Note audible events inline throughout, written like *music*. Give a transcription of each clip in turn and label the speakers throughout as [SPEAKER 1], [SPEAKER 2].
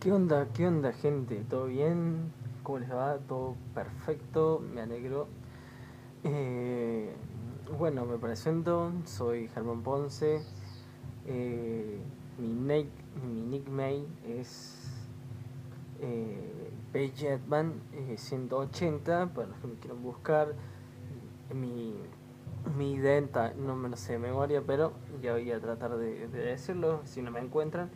[SPEAKER 1] ¿Qué onda? ¿Qué onda, gente? ¿Todo bien? ¿Cómo les va? ¿Todo perfecto? Me alegro. Eh, bueno, me presento. Soy Germán Ponce. Eh, mi, mi nickname es eh, Jetman 180 para los que me quieran buscar. Mi, mi idea no me lo sé de memoria, pero ya voy a tratar de decirlo si no me encuentran.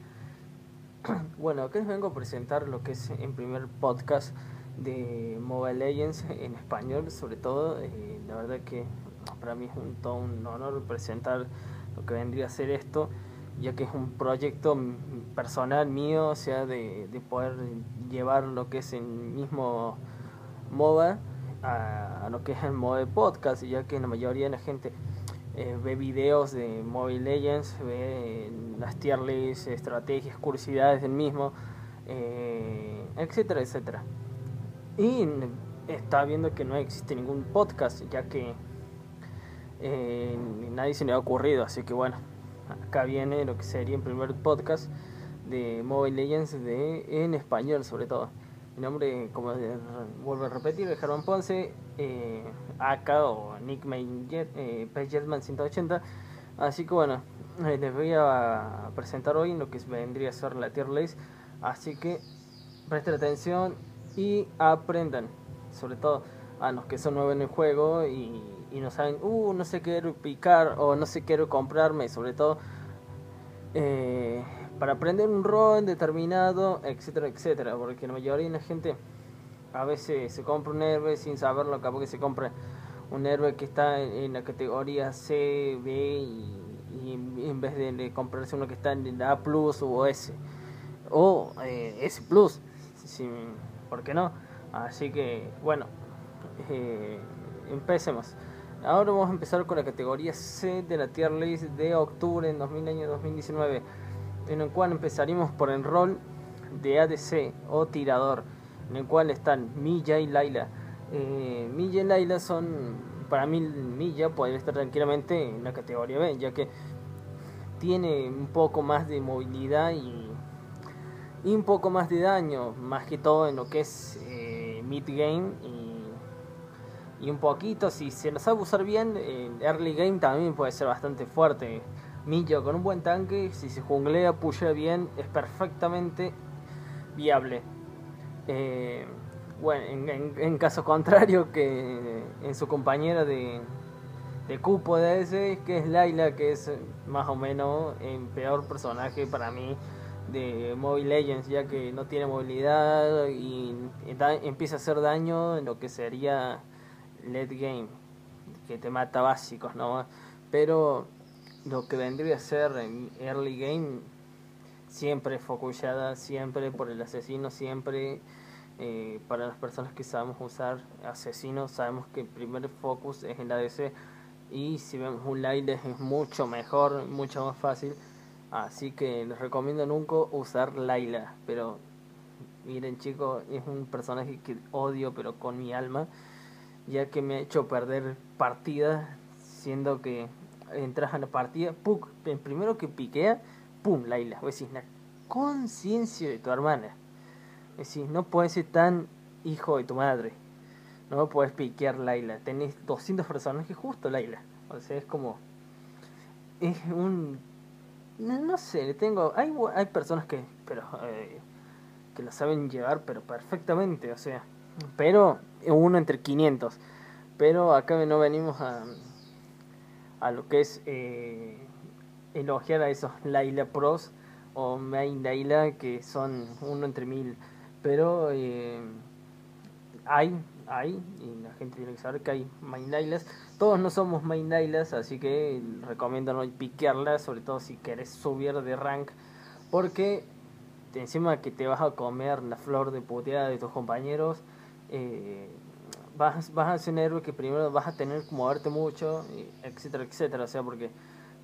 [SPEAKER 1] *clears throat* Bueno, acá les vengo a presentar lo que es en primer podcast de Mobile Legends en español, sobre todo. Eh, la verdad que para mí es un, todo un honor presentar lo que vendría a ser esto, ya que es un proyecto personal mío, o sea, de, poder llevar lo que es el mismo MOBA a, a lo que es el MOBA podcast, ya que la mayoría de la gente eh, ve videos de Mobile Legends, ve las tier lists, estrategias, curiosidades del mismo, eh, etcétera, etcétera. Y está viendo que no existe ningún podcast, ya que eh, nadie se le ha ocurrido, así que bueno, acá viene lo que sería el primer podcast de Mobile Legends de, en español sobre todo. Mi nombre, como vuelvo a repetir, es Germán Ponce, eh, AK o Nick Jet, eh, 180. Así que bueno, eh, les voy a presentar hoy lo que vendría a ser la tier list. Así que presten atención y aprendan, sobre todo a los que son nuevos en el juego y, y no saben, uh, no sé qué picar o no sé qué quiero comprarme, sobre todo. Eh, para aprender un rol determinado, etcétera, etcétera, porque la mayoría de la gente a veces se compra un héroe sin saberlo, capaz que se compra un héroe que está en, la categoría C, B y, en vez de, comprarse uno que está en la A plus o S o eh, S plus, ¿por qué no? Así que bueno, eh, empecemos. Ahora vamos a empezar con la categoría C de la tier list de octubre en 2019 en el cual empezaremos por el rol de ADC o tirador, en el cual están Milla y Laila. Eh, Milla y Laila son, para mí Milla puede estar tranquilamente en la categoría B, ya que tiene un poco más de movilidad y, un poco más de daño, más que todo en lo que es eh, mid game y, un poquito, si se lo sabe usar bien, en early game también puede ser bastante fuerte. Millo con un buen tanque, si se junglea, puya bien, es perfectamente viable. Eh, bueno, en, caso *laughs* contrario que en su compañera de, cupo de ese, que es Laila, que es más o menos el peor personaje para mí de Mobile Legends, ya que no tiene movilidad y empieza a hacer daño en lo que sería late game, que te mata básicos, ¿no? Pero lo que vendría a ser en early game siempre focullada, siempre por el asesino, siempre eh, para las personas que sabemos usar asesinos, sabemos que el primer focus es en la DC y si vemos un Laila es mucho mejor, mucho más fácil. Así que les recomiendo nunca usar Laila, pero miren chicos, es un personaje que odio pero con mi alma, ya que me ha hecho perder partidas siendo que entras a la partida. El primero que piquea, ¡pum! Laila. O decís, la conciencia de tu hermana. Decir, no puedes ser tan hijo de tu madre. No puedes piquear Laila. Tenés 200 personajes justo Laila. O sea, es como. Es un. No, sé, tengo. Hay, hay personas que. Pero. Eh, que lo saben llevar, pero perfectamente. O sea. Pero. Uno entre 500. Pero acá no venimos a a lo que es eh, elogiar a esos Laila Pros o Main Laila que son uno entre mil. Pero eh, hay, hay, y la gente tiene que saber que hay Main Lailas. Todos no somos Main Lailas, así que recomiendo no piquearlas, sobre todo si querés subir de rank, porque encima que te vas a comer la flor de puteada de tus compañeros. Eh, vas, vas a ser un héroe que primero vas a tener que moverte mucho, etcétera, etcétera. O sea, porque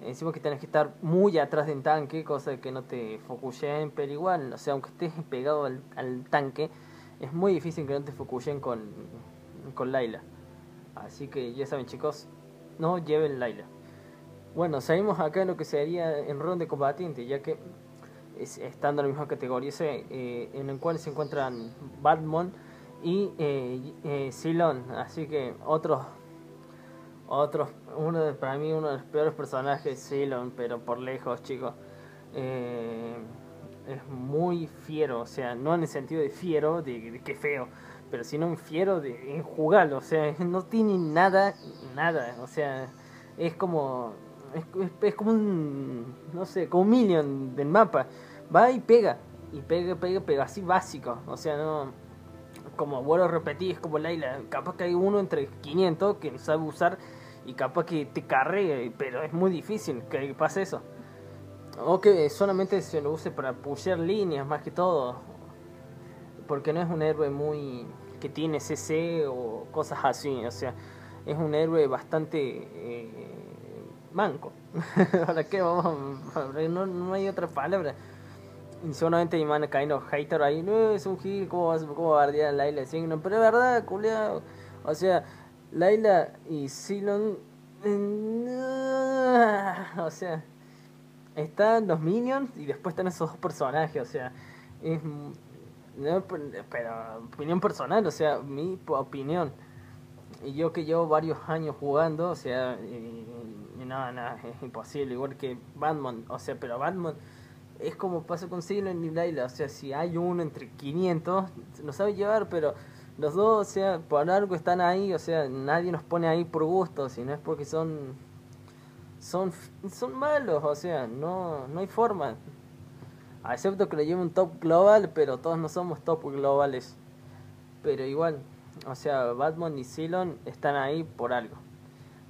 [SPEAKER 1] encima que tienes que estar muy atrás de un tanque, cosa que no te focusen, pero igual, o sea, aunque estés pegado al, tanque, es muy difícil que no te focusen con, con Laila. Así que ya saben, chicos, no lleven Laila. Bueno, salimos acá en lo que sería en rol de combatiente, ya que estando en la misma categoría eh, en el cual se encuentran Batman y eh, eh Así que otros, otros, uno de, para mí uno de los peores personajes Ceylon, pero por lejos, chicos. Eh, es muy fiero, o sea, no en el sentido de fiero, de, que feo, pero sino un fiero de en o sea, *laughs* no tiene nada, nada, o sea, es como es, como un, no sé, como un minion del mapa. Va y pega, y pega, pega, pero así básico. O sea, no, como vuelvo a repetir, es como Laila. Capaz que hay uno entre 500 que sabe usar y capaz que te cargue, pero es muy difícil que pase eso. O que solamente se lo use para pushear líneas más que todo. Porque no es un héroe muy que tiene CC o cosas así. O sea, es un héroe bastante eh, manco. *laughs* ¿Para qué vamos? No, no hay otra palabra. Y solamente mi man hater ahí, no, es un hit, ¿cómo vas cómo a a Laila Signo? Pero es verdad, culiao. O sea, Laila y Silon. *laughs* O sea, están los minions y después están esos dos personajes. O sea, es. pero opinión personal, o sea, mi opinión. Y yo que llevo varios años jugando, o sea, no, no, es imposible. Igual que Batman, o sea, pero Batman es como pasa con Silent y Layla. O sea, si hay uno entre 500, lo sabe llevar, pero los dos, o sea, por algo están ahí. O sea, nadie nos pone ahí por gusto, sino es porque son. Son, son malos, o sea, no, no hay forma. Excepto que lo lleve un top global, pero todos no somos top globales. Pero igual, o sea, Batman y Cylon están ahí por algo.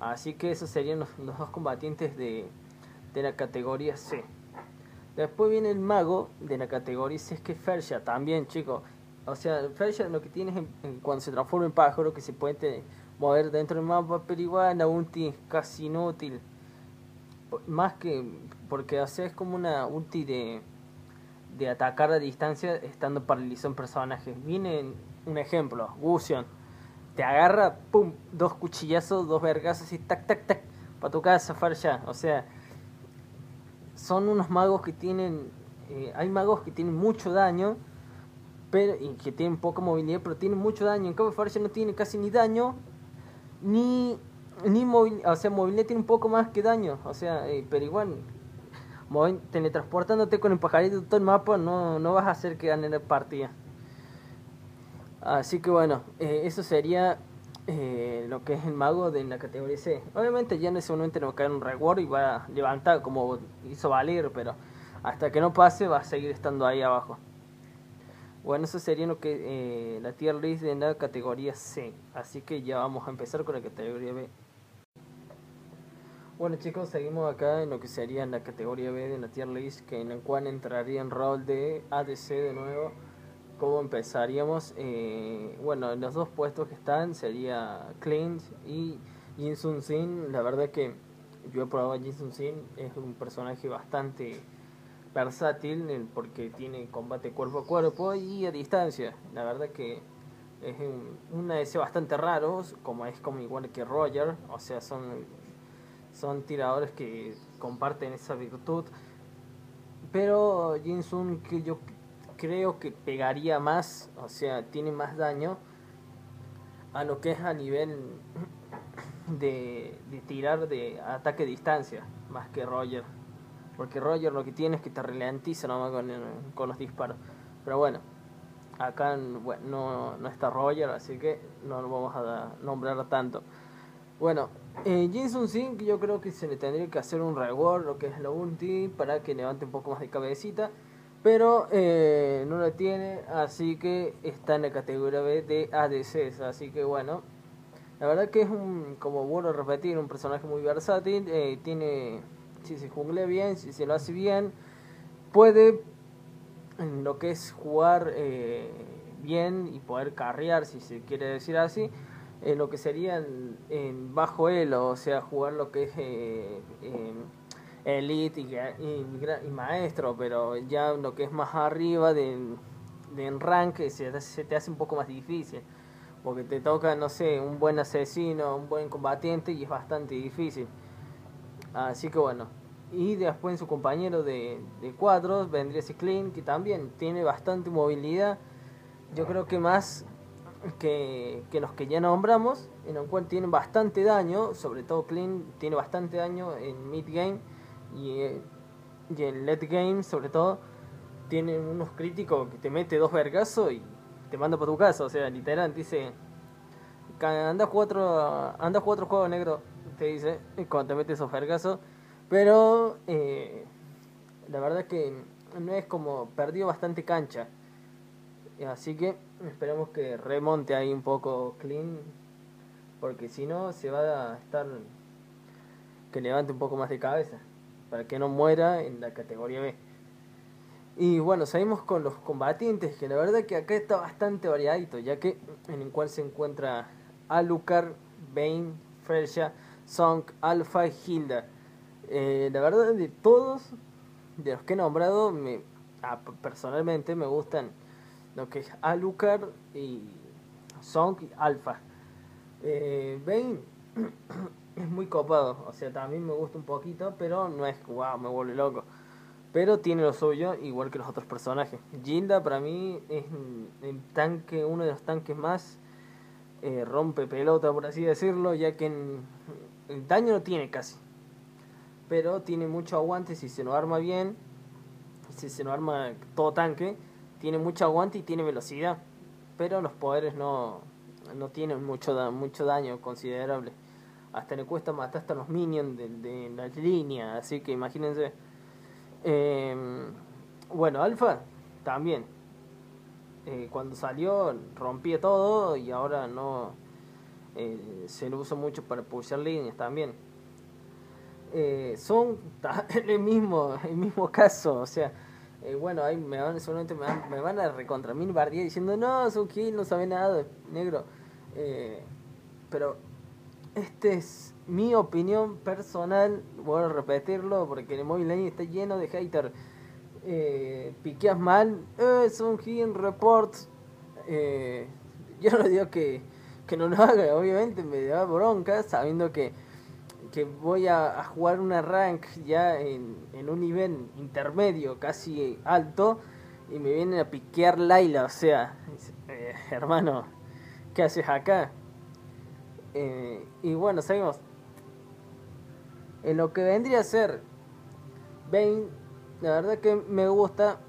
[SPEAKER 1] Así que esos serían los, dos combatientes de, la categoría C. Después viene el mago de la categoría C, es que Fersha también, chicos. O sea, Fersha lo que tiene es cuando se transforma en pájaro que se puede mover dentro del mapa, pero igual ulti es casi inútil. Más que porque o sea, es como una ulti de, de atacar a distancia estando paralizado en personajes. Viene un ejemplo, Gusion te agarra, pum, dos cuchillazos, dos vergazos y tac, tac, tac, para tu casa, ya. O sea, son unos magos que tienen, eh, hay magos que tienen mucho daño, pero y que tienen poca movilidad, pero tienen mucho daño. En cambio, Farja no tiene casi ni daño, ni, ni movilidad, o sea, movilidad tiene un poco más que daño, o sea, eh, pero igual, teletransportándote con el pajarito todo el mapa, no, no vas a hacer que gane la partida. Así que bueno, eh, eso sería eh, lo que es el mago de la categoría C. Obviamente ya en ese momento no va a caer un reward y va a levantar como hizo Valer, pero hasta que no pase va a seguir estando ahí abajo. Bueno, eso sería lo que eh, la tier list de la categoría C. Así que ya vamos a empezar con la categoría B. Bueno chicos, seguimos acá en lo que sería la categoría B de la tier list, que en la cual entraría en rol de ADC de nuevo cómo empezaríamos. Eh, bueno, los dos puestos que están sería Clint y Jin Sun Sin. La verdad que yo he probado a Jin Sun Sin, es un personaje bastante versátil porque tiene combate cuerpo a cuerpo y a distancia. La verdad que es un, un ADC bastante raro, como es como igual que Roger, o sea, son, son tiradores que comparten esa virtud. Pero Jin Sun, que yo creo que pegaría más, o sea, tiene más daño a lo que es a nivel de, tirar de ataque a distancia, más que Roger. Porque Roger lo que tiene es que te ralentiza nomás con, los disparos. Pero bueno, acá no, está Roger, así que no lo vamos a nombrar tanto. Bueno, eh, Jinsun Singh yo creo que se le tendría que hacer un reward, lo que es la ulti, para que levante un poco más de cabecita pero eh, no la tiene, así que está en la categoría B de ADCs, así que bueno, la verdad que es un, como vuelvo a repetir, un personaje muy versátil, eh, tiene, si se jungle bien, si se lo hace bien, puede en lo que es jugar eh, bien y poder carrear, si se quiere decir así, en lo que sería en, en bajo elo, o sea, jugar lo que es elite y, maestro, pero ya lo que es más arriba de, de rank se, se, te hace un poco más difícil. Porque te toca, no sé, un buen asesino, un buen combatiente y es bastante difícil. Así que bueno, Y después su compañero de, cuadros vendría Clean, que también tiene bastante movilidad. Yo creo que más que, que los que ya nombramos, en el cual tienen bastante daño, sobre todo Clean tiene bastante daño en mid game y, y en late game sobre todo tiene unos críticos que te mete dos vergazos y te manda para tu casa, o sea, literal, dice, anda cuatro, anda cuatro juegos negros, te dice, cuando te mete esos vergazos, pero eh, la verdad que no es como, perdió bastante cancha, así que esperamos que remonte ahí un poco clean, porque si no se va a estar, que levante un poco más de cabeza, para que no muera en la categoría B. Y bueno, seguimos con los combatientes, que la verdad que acá está bastante variadito, ya que en el cual se encuentra Alucard, Bane, Fresha, Song, Alpha y Hilda. Eh, la verdad de todos, de los que he nombrado, me, ah, personalmente me gustan lo que es Alucard y Song y Alpha. Eh, Bane *clears throat* es muy copado, o sea, también me gusta un poquito, pero no es, wow, me vuelve loco. Pero tiene lo suyo, igual que los otros personajes. Gilda para mí es el tanque, uno de los tanques más eh, rompe pelota, por así decirlo, ya que el daño no tiene casi. Pero tiene mucho aguante si se lo arma bien, si se lo arma todo tanque, tiene mucho aguante y tiene velocidad. Pero los poderes no, no tienen mucho, mucho daño considerable. Hasta le cuesta matar hasta los minions de, de la línea, así que imagínense eh, bueno, Alfa también. Eh, cuando salió rompía todo y ahora no eh, se lo usa mucho para pulsar líneas también. Eh, son *laughs* el mismo, el mismo caso, o sea, bueno, ahí me van, seguramente me van, me van a recontra mil diciendo, no, kill, no sabe nada, negro. pero este es mi opinión personal, voy a repetirlo porque el Mobile está lleno de haters. Eh, piqueas mal, eh, son hidden reports. Eh, yo no digo que, que no lo haga, obviamente me da bronca sabiendo que, que voy a, jugar una rank ya en, en un nivel intermedio, casi alto, y me vienen a piquear Laila, o sea, eh, hermano, ¿qué haces acá? Eh, y bueno, seguimos en lo que vendría a ser Bane, la verdad que me gusta.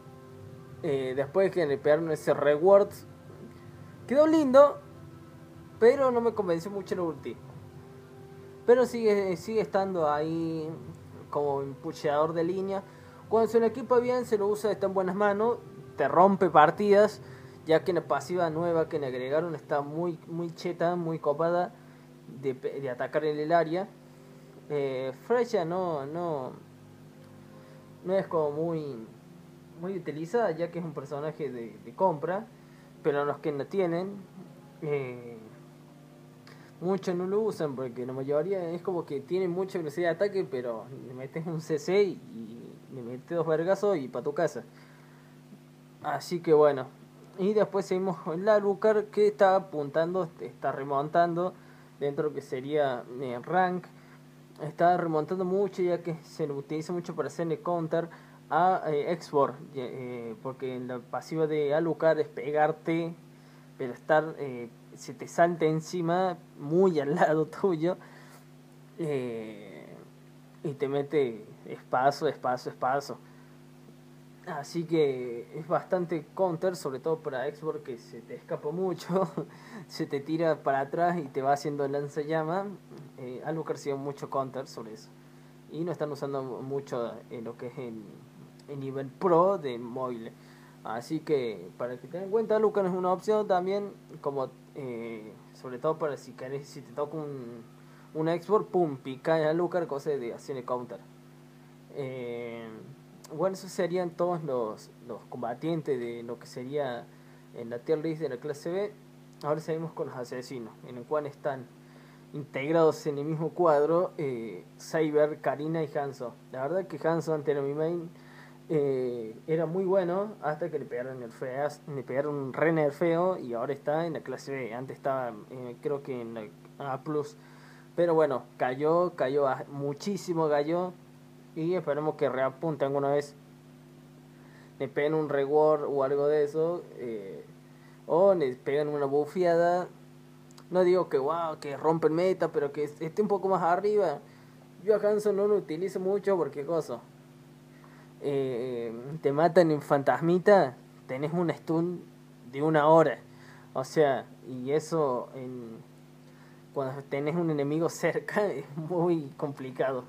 [SPEAKER 1] Eh, después que le pegaron ese reward, quedó lindo, pero no me convenció mucho el ulti. Pero sigue, sigue estando ahí como impulsador de línea. Cuando su equipo bien se lo usa, está en buenas manos, te rompe partidas, ya que la pasiva nueva que le agregaron está muy, muy cheta, muy copada de, de atacar en el área eh, Freya no, no, no es como muy, muy utilizada, ya que es un personaje de, compra, pero los que no tienen, eh, muchos no lo usan, porque la mayoría es como que tienen mucha velocidad de ataque, pero le metes un CC y, le metes dos vergazos y para tu casa. Así que bueno, y después seguimos con la Lucar que está apuntando, está remontando dentro de lo que sería eh, rank. Está remontando mucho ya que se lo utiliza mucho para hacerle counter a eh, Export eh, porque la pasiva de Alucard es pegarte pero estar eh, se te salta encima muy al *laughs* lado tuyo y te mete espacio, espacio, espacio así que es bastante counter sobre todo para Export que se te escapa mucho *laughs* se te tira para atrás y te va haciendo lanzallamas eh, Alucard sido mucho counter sobre eso. Y no están usando mucho en lo que es el, nivel pro de móvil. Así que para que tengan en cuenta, Alucard es una opción también, como eh, sobre todo para si querés, si te toca un, un export, pum, pica en Alucard, cosa de hacer counter. Eh, bueno, esos serían todos los, los combatientes de lo que sería en la tier de la clase B. Ahora seguimos con los asesinos, en el cual están integrados en el mismo cuadro, eh, Cyber, Karina y Hanzo. La verdad que Hanzo ante mi main eh, era muy bueno hasta que le pegaron el feo, le pegaron un re feo y ahora está en la clase B. Antes estaba eh, creo que en la A+. Pero bueno, cayó, cayó muchísimo, cayó. Y esperemos que reapunte alguna vez. Le peguen un reward o algo de eso. Eh, o le peguen una bufiada. No digo que wow, que rompen meta, pero que esté un poco más arriba. Yo a Hanson no lo utilizo mucho porque cosa. Eh, te matan en fantasmita, tenés un stun de una hora. O sea, y eso en, cuando tenés un enemigo cerca *laughs* es muy complicado.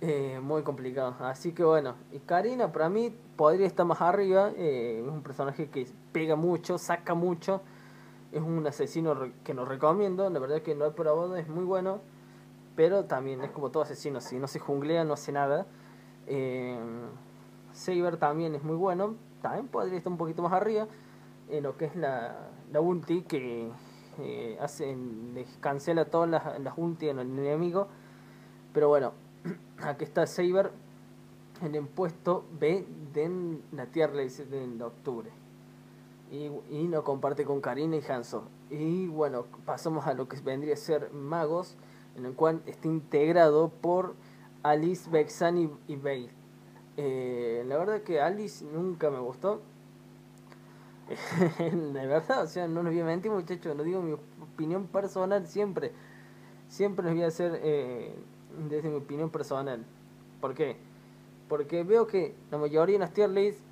[SPEAKER 1] Eh, muy complicado. Así que bueno, y Karina para mí podría estar más arriba. Eh, es un personaje que pega mucho, saca mucho. Es un asesino que nos recomiendo. La verdad que no he probado, es muy bueno. Pero también es como todo asesino. Si no se junglea, no hace nada. Eh, Saber también es muy bueno. También podría estar un poquito más arriba. En lo que es la, la ulti que eh, hacen, les cancela todas las, las ulti en el enemigo. Pero bueno, *clears throat* aquí está Saber en el puesto B de la Tierra de octubre. Y, y lo comparte con Karina y Hanso. Y bueno, pasamos a lo que vendría a ser Magos, en el cual está integrado por Alice, Vexan y, Bale. Eh, la verdad que Alice nunca me gustó. *laughs* de verdad, o sea, no nos voy a mentir muchachos, no digo mi opinión personal siempre. Siempre les voy a hacer eh, desde mi opinión personal. ¿Por qué? Porque veo que la mayoría de las tier lists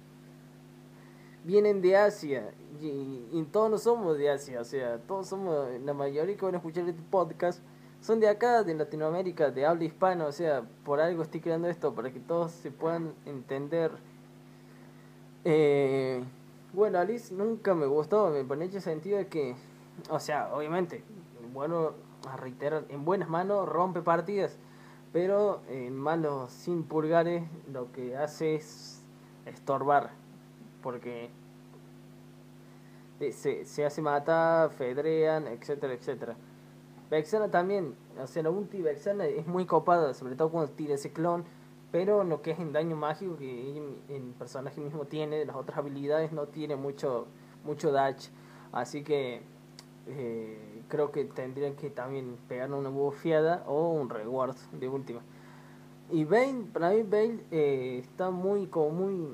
[SPEAKER 1] vienen de Asia y, todos no somos de Asia, o sea, todos somos, la mayoría que van a escuchar este podcast son de acá, de Latinoamérica, de habla hispana, o sea, por algo estoy creando esto, para que todos se puedan entender. Eh, bueno, Alice nunca me gustó, me pone hecho sentido de que, o sea, obviamente, bueno, a reiterar, en buenas manos rompe partidas, pero en manos sin pulgares lo que hace es estorbar, porque se, se hace matar, fedrean, etcétera, etcétera. Vexana también, o sea, la ulti Vexana es muy copada, sobre todo cuando tira ese clon pero lo que es en daño mágico que el personaje mismo tiene, las otras habilidades no tiene mucho, mucho dash. Así que eh, creo que tendrían que también pegar una bufiada o un reward de última. Y Bane, para mí Bane eh, está muy, como muy,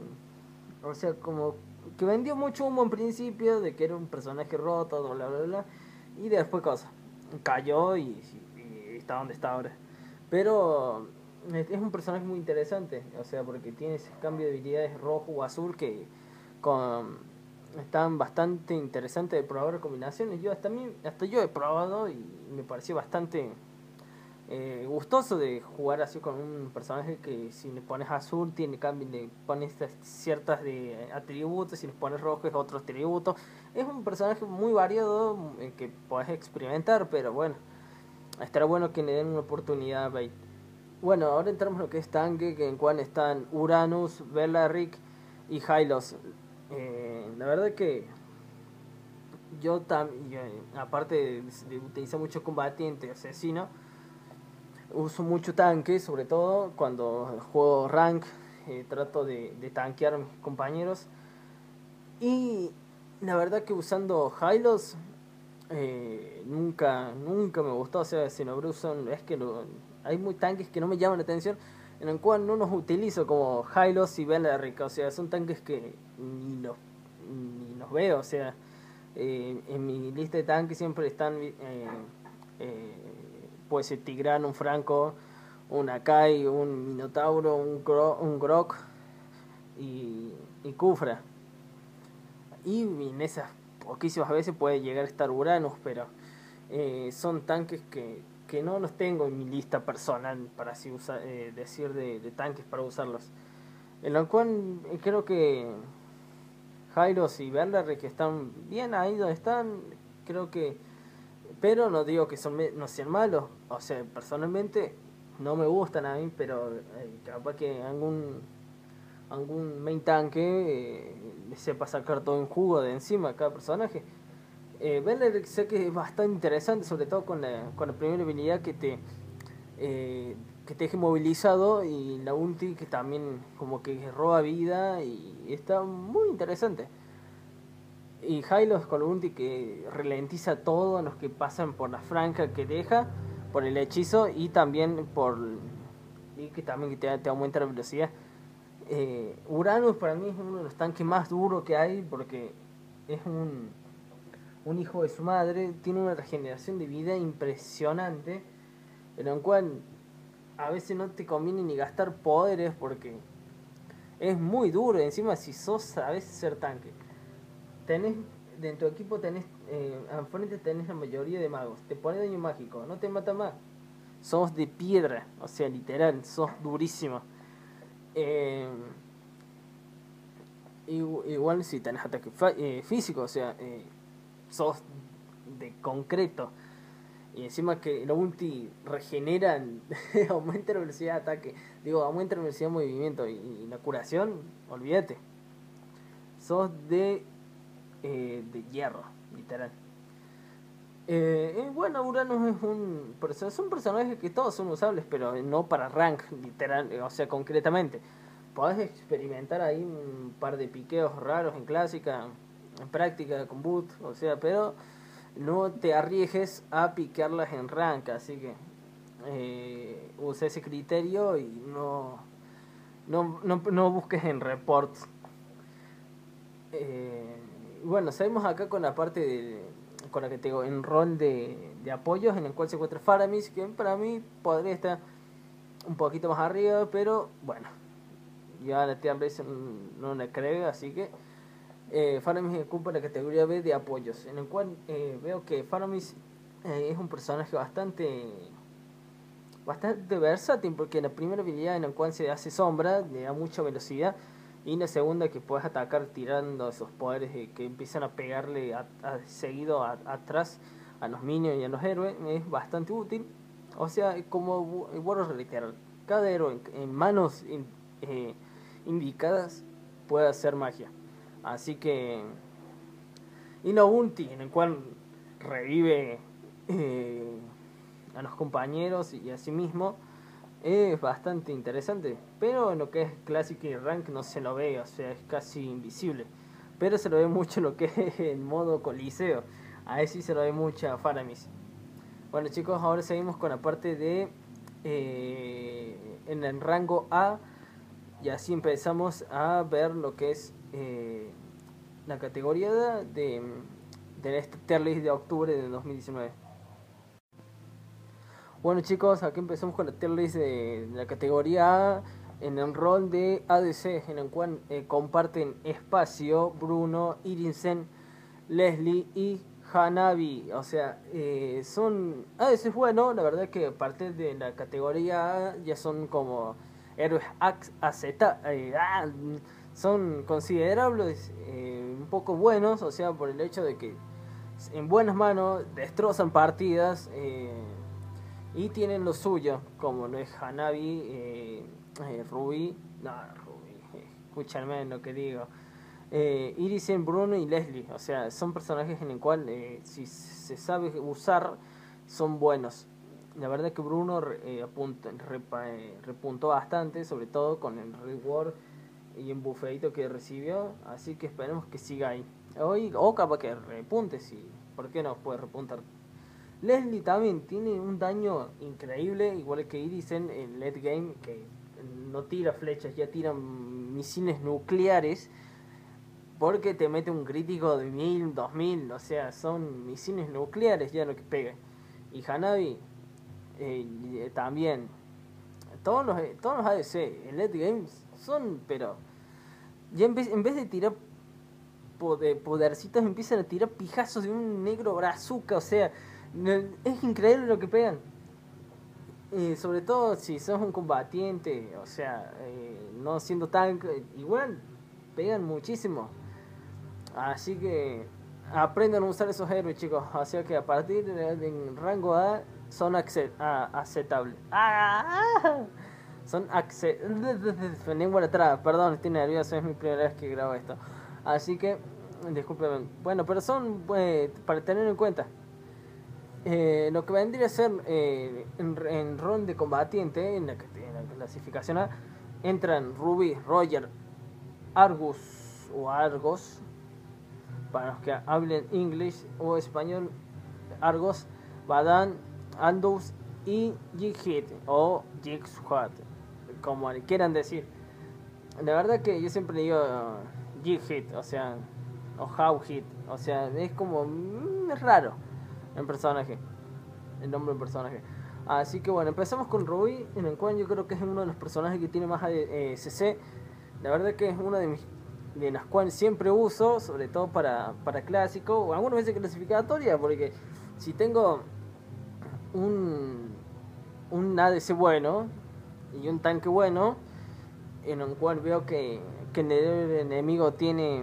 [SPEAKER 1] o sea, como que vendió mucho humo en principio de que era un personaje roto, bla, bla, bla, y después cosa, cayó y, y está donde está ahora. Pero es un personaje muy interesante, o sea, porque tiene ese cambio de habilidades rojo o azul que con, están bastante interesantes de probar combinaciones. Yo hasta mí, hasta yo he probado y me pareció bastante eh, gustoso de jugar así con un personaje que si le pones azul tiene cambio, le pones ciertas de atributos, si le pones rojo es otro atributo. Es un personaje muy variado en que puedes experimentar, pero bueno, estará bueno que le den una oportunidad a bueno, ahora entramos en lo que es tanque, que en cual están Uranus, Belaric y Hylos. Eh, la verdad que yo también, aparte de, utilizar mucho combatiente, asesino, uso mucho tanque, sobre todo cuando juego rank, eh, trato de, de, tanquear a mis compañeros. Y la verdad que usando Hylos eh, nunca, nunca me gustó, o sea, usan, es que lo hay muy tanques que no me llaman la atención, en el cual no los utilizo como Hylos y Beleric, o sea, son tanques que ni los, ni los veo, o sea, eh, en mi lista de tanques siempre están, eh, eh, puede ser Tigrano, un Franco, un Akai, un Minotauro, un, Gro un Grok y, y Kufra. Y en esas poquísimas veces puede llegar a estar Uranus, pero eh, son tanques que que no los tengo en mi lista personal para así usar, eh, decir de, tanques para usarlos. En lo cual creo que Jairos y Verder que están bien ahí donde están, creo que pero no digo que son no sean malos, o sea, personalmente no me gustan a mí, pero eh, capaz que algún algún main tanque sepa sacar todo en jugo de encima a cada personaje. Eh, sé que es bastante interesante, sobre todo con la, con la primera habilidad que te, eh, que te deje movilizado y la ulti que también como que roba vida y está muy interesante. Y Hylos con la ulti que ralentiza todo los que pasan por la franja que deja, por el hechizo y también por y que también te, te aumenta la velocidad. Eh, Uranus para mí es uno de los tanques más duros que hay porque es un, un hijo de su madre, tiene una regeneración de vida impresionante, en cual a veces no te conviene ni gastar poderes porque es muy duro. Encima, si sos, sabes ser tanque, tenés, de tu equipo tenés, eh, al frente tenés la mayoría de magos, te pone daño mágico, no te mata más. Sos de piedra, o sea, literal, sos durísimo. Eh, igual si tenés ataque eh, físico, o sea, eh, sos de concreto. Y encima que la ulti regeneran, *laughs* aumenta la velocidad de ataque, digo, aumenta la velocidad de movimiento y, la curación, olvídate. Sos de, eh, de hierro, literal. Eh, bueno, Uranus es un, es un personaje que todos son usables, pero no para rank, literal, o sea, concretamente. Podés experimentar ahí un par de piqueos raros en clásica, en práctica con boot, o sea, pero no te arriesgues a piquearlas en rank, así que eh, usa ese criterio y no, no, no, busques en reports. Eh, bueno, seguimos acá con la parte de, con la que tengo en rol de, de apoyos en el cual se encuentra Faramis, que para mí podría estar un poquito más arriba, pero bueno, ya la tier no la creo, así que eh, Faramis ocupa la categoría B de apoyos, en el cual eh, veo que Faramis eh, es un personaje bastante bastante versátil, porque la primera habilidad en la cual se hace sombra le da mucha velocidad, y la segunda que puedes atacar tirando esos poderes que empiezan a pegarle a, seguido atrás a los minions y a los héroes, es bastante útil. O sea, como bueno reiterar, cada héroe en, manos indicadas puede hacer magia. Así que. Y no en el cual revive eh, a los compañeros y a sí mismo, es bastante interesante. Pero en lo que es Classic y Rank no se lo ve, o sea, es casi invisible. Pero se lo ve mucho lo que es el modo Coliseo. Ahí sí se lo ve mucho a Faramis. Bueno chicos, ahora seguimos con la parte de... Eh, en el rango A. Y así empezamos a ver lo que es eh, la categoría de, de este tier list de octubre de 2019. Bueno chicos, aquí empezamos con la tier list de, la categoría A en el rol de ADC, en el cual eh, comparten espacio Bruno, Irinsen, Leslie y Hanabi. O sea, eh, son ADC bueno, la verdad que aparte de la categoría A ya son como héroes AZ. Eh, ah, son considerables, eh, un poco buenos, o sea, por el hecho de que en buenas manos destrozan partidas eh, y tienen lo suyo, como lo es Hanabi, eh, eh Ruby, no, Ruby, escúchame lo que digo, eh, Irisen, Bruno y Leslie, o sea, son personajes en el cual si se sabe usar son buenos. La verdad que Bruno repuntó bastante, sobre todo con el reward y un bufeito que recibió, así que esperemos que siga ahí. Hoy, o capaz que repunte, si, ¿por qué no puede repuntar? Leslie también tiene un daño increíble, igual que Iris en el game, que no tira flechas, ya tira misiles nucleares, porque te mete un crítico de 1000, 2000, o sea, son misiles nucleares ya lo que pega. Y Hanabi eh, también. Todos los, todos los ADC en late game son, pero ya en vez, en vez de tirar podercitos empiezan a tirar pijazos de un negro brazuca, o sea, es increíble lo que pegan. Eh, sobre todo si sos un combatiente, o sea, eh, no siendo tan... Igual pegan muchísimo. Así que aprendan a usar esos héroes, chicos. O sea que a partir del rango A son aceptables. ¡Ah! Son atrás, *laughs* perdón, estoy nervioso, es mi primera vez que grabo esto. Así que, discúlpeme. Bueno, pero son eh, para tener en cuenta. Eh, lo que vendría a ser eh, en, en rol de combatiente, en la, en la clasificación A, entran Ruby, Roger, Argus o Argos, para los que hablen inglés o español, Argos, Badan, Andous y Jig Hit o Jig Squad. Como quieran decir. La verdad que yo siempre digo G-Hit, o sea, o How Hit, o sea, es como mm, es raro el personaje, el nombre del personaje. Así que bueno, empezamos con Ruby, en el cual yo creo que es uno de los personajes que tiene más eh, CC. La verdad que es uno de mis de las cuales siempre uso, sobre todo para, para clásico o algunas veces clasificatoria, porque si tengo un, un ADC bueno y un tanque bueno, en el cual veo que, que el enemigo tiene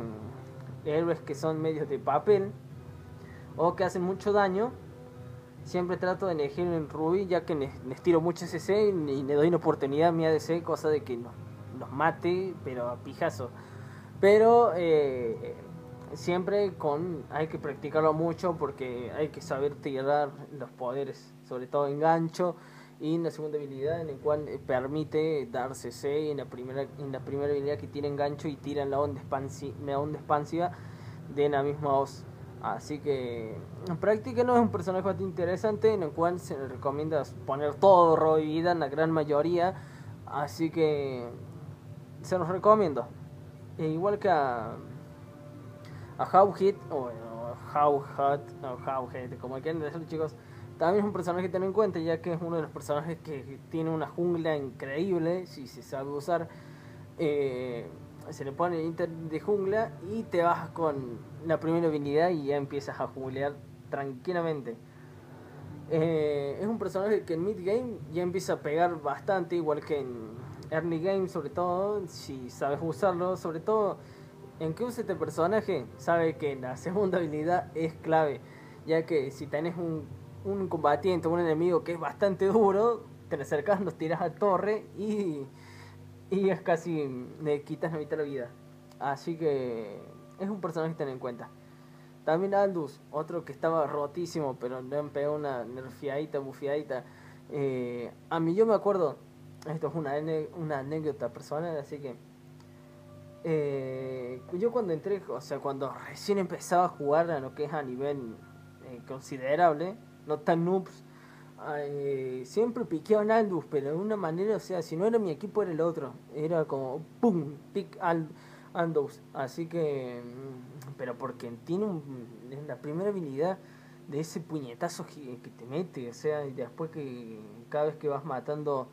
[SPEAKER 1] héroes que son medios de papel o que hacen mucho daño, siempre trato de elegir en Ruby ya que les, tiro mucho CC y, le doy una oportunidad a mi ADC, cosa de que no, los mate, pero a pijazo. Pero eh, siempre con hay que practicarlo mucho porque hay que saber tirar los poderes, sobre todo en gancho y en la segunda habilidad en el cual eh, permite dar CC en la primera en la primera habilidad que tiene gancho y tiran la onda, la onda expansiva de la misma voz. Así que en práctica no es un personaje bastante interesante en el cual se le recomienda poner todo robo vida en la gran mayoría. Así que se los recomiendo. E igual que a, How Hit o, How Hot o How Hit, como quieran decirlo chicos, también es un personaje que tener en cuenta ya que es uno de los personajes que tiene una jungla increíble si se sabe usar. Eh, se le pone el inter de jungla y te vas con la primera habilidad y ya empiezas a junglear tranquilamente. Eh, es un personaje que en mid game ya empieza a pegar bastante, igual que en early game, sobre todo, si sabes usarlo, sobre todo en que use este personaje, sabe que la segunda habilidad es clave, ya que si tenés un, un combatiente, un enemigo que es bastante duro, te le acercas, nos tiras a torre y y es casi, le quitas la mitad de la vida. Así que es un personaje que tener en cuenta. También Aldous, otro que estaba rotísimo, pero le han una nerfiadita, bufiadita. Eh, a mí yo me acuerdo, esto es una, una anécdota personal, así que eh, yo cuando entré, o sea, cuando recién empezaba a jugar a lo que es a nivel eh, considerable, no tan noobs, siempre piqueaba a Aldous, pero de una manera, o sea, si no era mi equipo era el otro. Era como, ¡pum! Pick al Aldous. Así que, mm, pero porque tiene un, la primera habilidad de ese puñetazo que, te mete, o sea, y después que cada vez que vas matando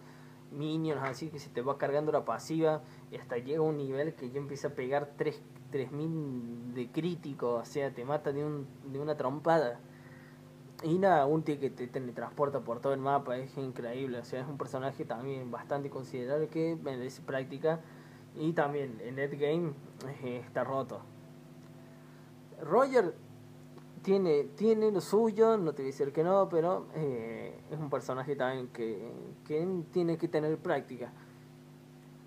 [SPEAKER 1] minions así que se te va cargando la pasiva y hasta llega un nivel que ya empieza a pegar 3 3000 de crítico, o sea, te mata de, un, de una trompada. Y nada, un que te teletransporta por todo el mapa, es increíble. O sea, es un personaje también bastante considerable que merece práctica. Y también en Game eh, está roto. Roger tiene, tiene lo suyo, no te voy a decir que no, pero eh, es un personaje también que, que tiene que tener práctica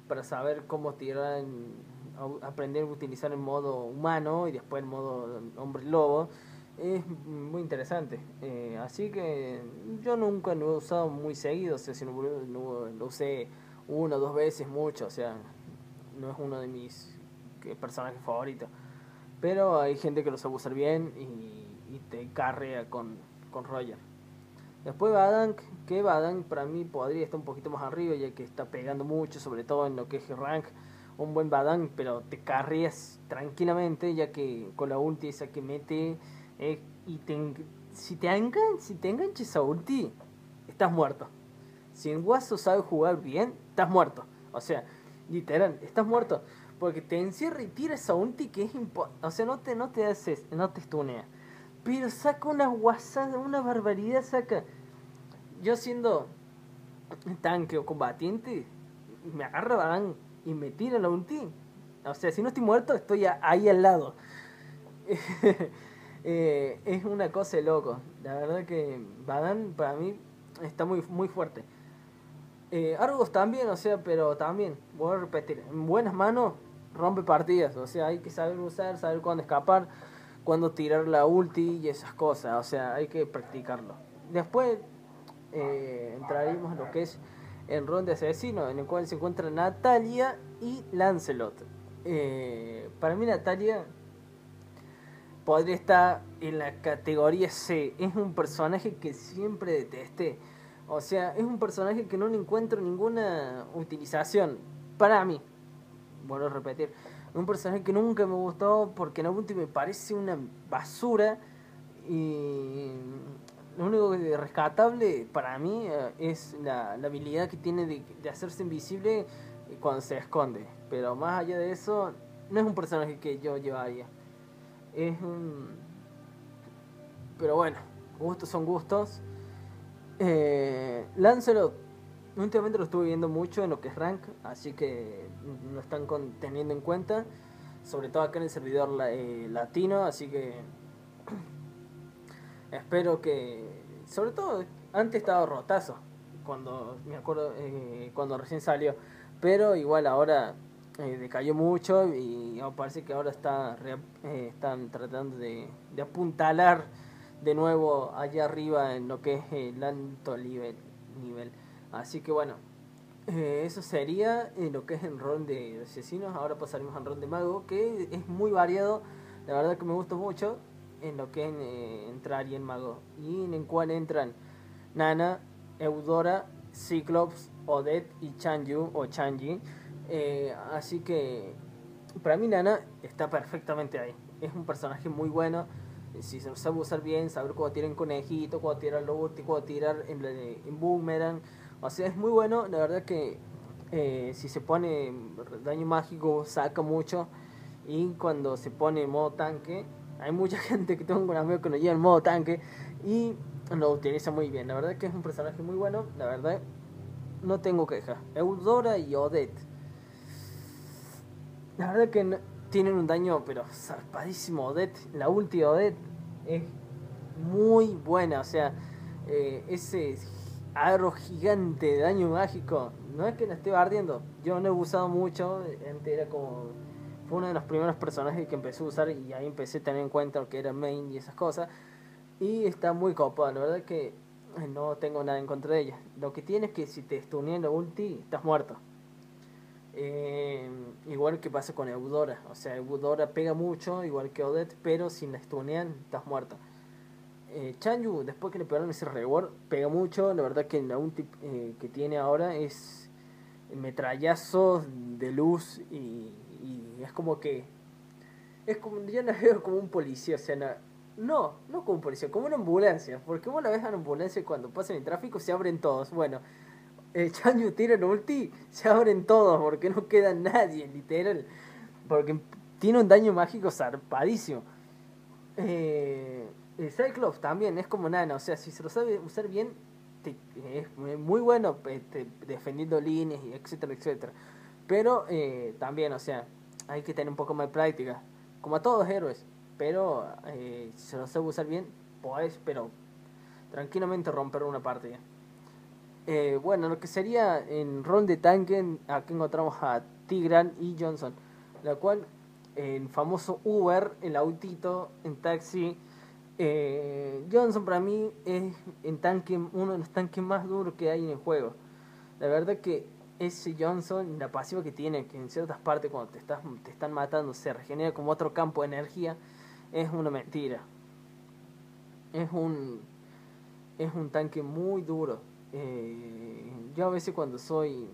[SPEAKER 1] para saber cómo tirar, aprender a utilizar el modo humano y después el modo hombre lobo es muy interesante. Eh, así que yo nunca lo he usado muy seguido, o sea, no, lo usé una o dos veces mucho, o sea, no es uno de mis personajes favoritos. Pero hay gente que lo sabe usar bien y, y te carrea con, con Roger. Después Badank, que Badank para mí podría estar un poquito más arriba, ya que está pegando mucho, sobre todo en lo que es rank. Un buen Badank, pero te carreas tranquilamente, ya que con la ulti esa que mete eh, y si, te engan, si te enganches a ulti, estás muerto. Si el guaso sabe jugar bien, estás muerto. O sea, literal, estás muerto. Porque te encierra y tira esa ulti que es O sea, no te, no te haces, no te stunea. Pero saca una guasada, una barbaridad saca. Yo siendo tanque o combatiente, me agarra y me tira la ulti. O sea, si no estoy muerto, estoy ahí al lado. *laughs* Eh, es una cosa de loco. La verdad que Badan para mí está muy, muy fuerte. Eh, Argos también, o sea, pero también, voy a repetir, en buenas manos rompe partidas, o sea, hay que saber usar, saber cuándo escapar, cuándo tirar la ulti y esas cosas, o sea, hay que practicarlo. Después eh, entraremos en lo que es el ron de asesino, en el cual se encuentra Natalia y Lancelot. Para mí Natalia podría estar en la categoría C. Es un personaje que siempre detesté. O sea, es un personaje que no le encuentro ninguna utilización para mí. Bueno, a repetir. Un personaje que nunca me gustó porque en algún momento me parece una basura y lo único rescatable para mí eh, es la, habilidad que tiene de, hacerse invisible cuando se esconde. Pero más allá de eso, no es un personaje que yo llevaría. Es un... Pero bueno, gustos son gustos. Eh, Lancelot, últimamente lo estuve viendo mucho en lo que es rank, así que lo están teniendo en cuenta. Sobre todo acá en el servidor eh, latino, así que *clears throat* espero que, sobre todo, antes estaba rotazo, cuando me acuerdo, eh, cuando recién salió, pero igual ahora eh, decayó mucho y parece que ahora está eh, están tratando de, de, apuntalar de nuevo allá arriba en lo que es el alto nivel. nivel. Así que bueno, eso sería en lo que es el rol de asesinos. Ahora pasaremos al rol de mago, que es muy variado. La verdad que me gusta mucho en lo que es eh, entrar y en mago. Y en el cual entran Nana, Eudora, Cyclops, Odette y Chanyu o Chanji. Eh, así que para mí Nana está perfectamente ahí. Es un personaje muy bueno. Si se sabe usar bien, saber cuándo tirar en conejito, cuándo tirar lobo, cuándo tirar en, en boomerang. O sea, es muy bueno. La verdad que eh, si se pone daño mágico, saca mucho. Y cuando se pone modo tanque, hay mucha *laughs* gente que tengo un amigo que lo lleva en modo tanque y lo utiliza muy bien. La verdad que es un personaje muy bueno. La verdad, no tengo queja. Eudora y Odette. La verdad que tienen un daño, pero zarpadísimo. Odette, la última Odette es muy buena. O sea, eh, ese aro gigante de daño mágico. No es que la esté ardiendo. Yo no he usado mucho. Antes era como fue uno de los primeros personajes que empecé a usar y ahí empecé a tener en cuenta lo que era main y esas cosas. Y está muy copado, la verdad que eh, no tengo nada en contra de ella. Lo que tiene es que si te stunean la ulti, estás muerto. Eh, igual que pasa con Eudora. O sea, Eudora pega mucho, igual que Odette, pero si la stunean, estás muerto. Eh, Chanyu, después que le pegaron ese reward, pega mucho. La verdad que la ulti eh, que tiene ahora es metrallazos de luz y es como que es como yo la veo como un policía, o sea, no, no, como un policía, como una ambulancia, porque vos la ves a una ambulancia cuando pasa en el tráfico se abren todos. Bueno, el Chanyu tira el ulti, se abren todos porque no queda nadie, literal, porque tiene un daño mágico zarpadísimo. Eh, el Cyclops también es como nana, o sea, si se lo sabe usar bien, es muy bueno este, defendiendo líneas y etcétera, etcétera. Pero eh, también, o sea, hay que tener un poco más de práctica. Como a todos los héroes. Pero eh, si se lo sabe usar bien, pues, pero tranquilamente romper una partida. Eh, bueno, lo que sería en rol de tanque, aquí encontramos a Tigran y Johnson. La cual, en famoso Uber, el autito, en taxi. Eh, Johnson para mí es en tanque uno de los tanques más duros que hay en el juego. La verdad que ese Johnson, la pasiva que tiene, que en ciertas partes cuando te, estás, te están matando se regenera como otro campo de energía, es una mentira. Es un, es un tanque muy duro. Eh, yo a veces cuando soy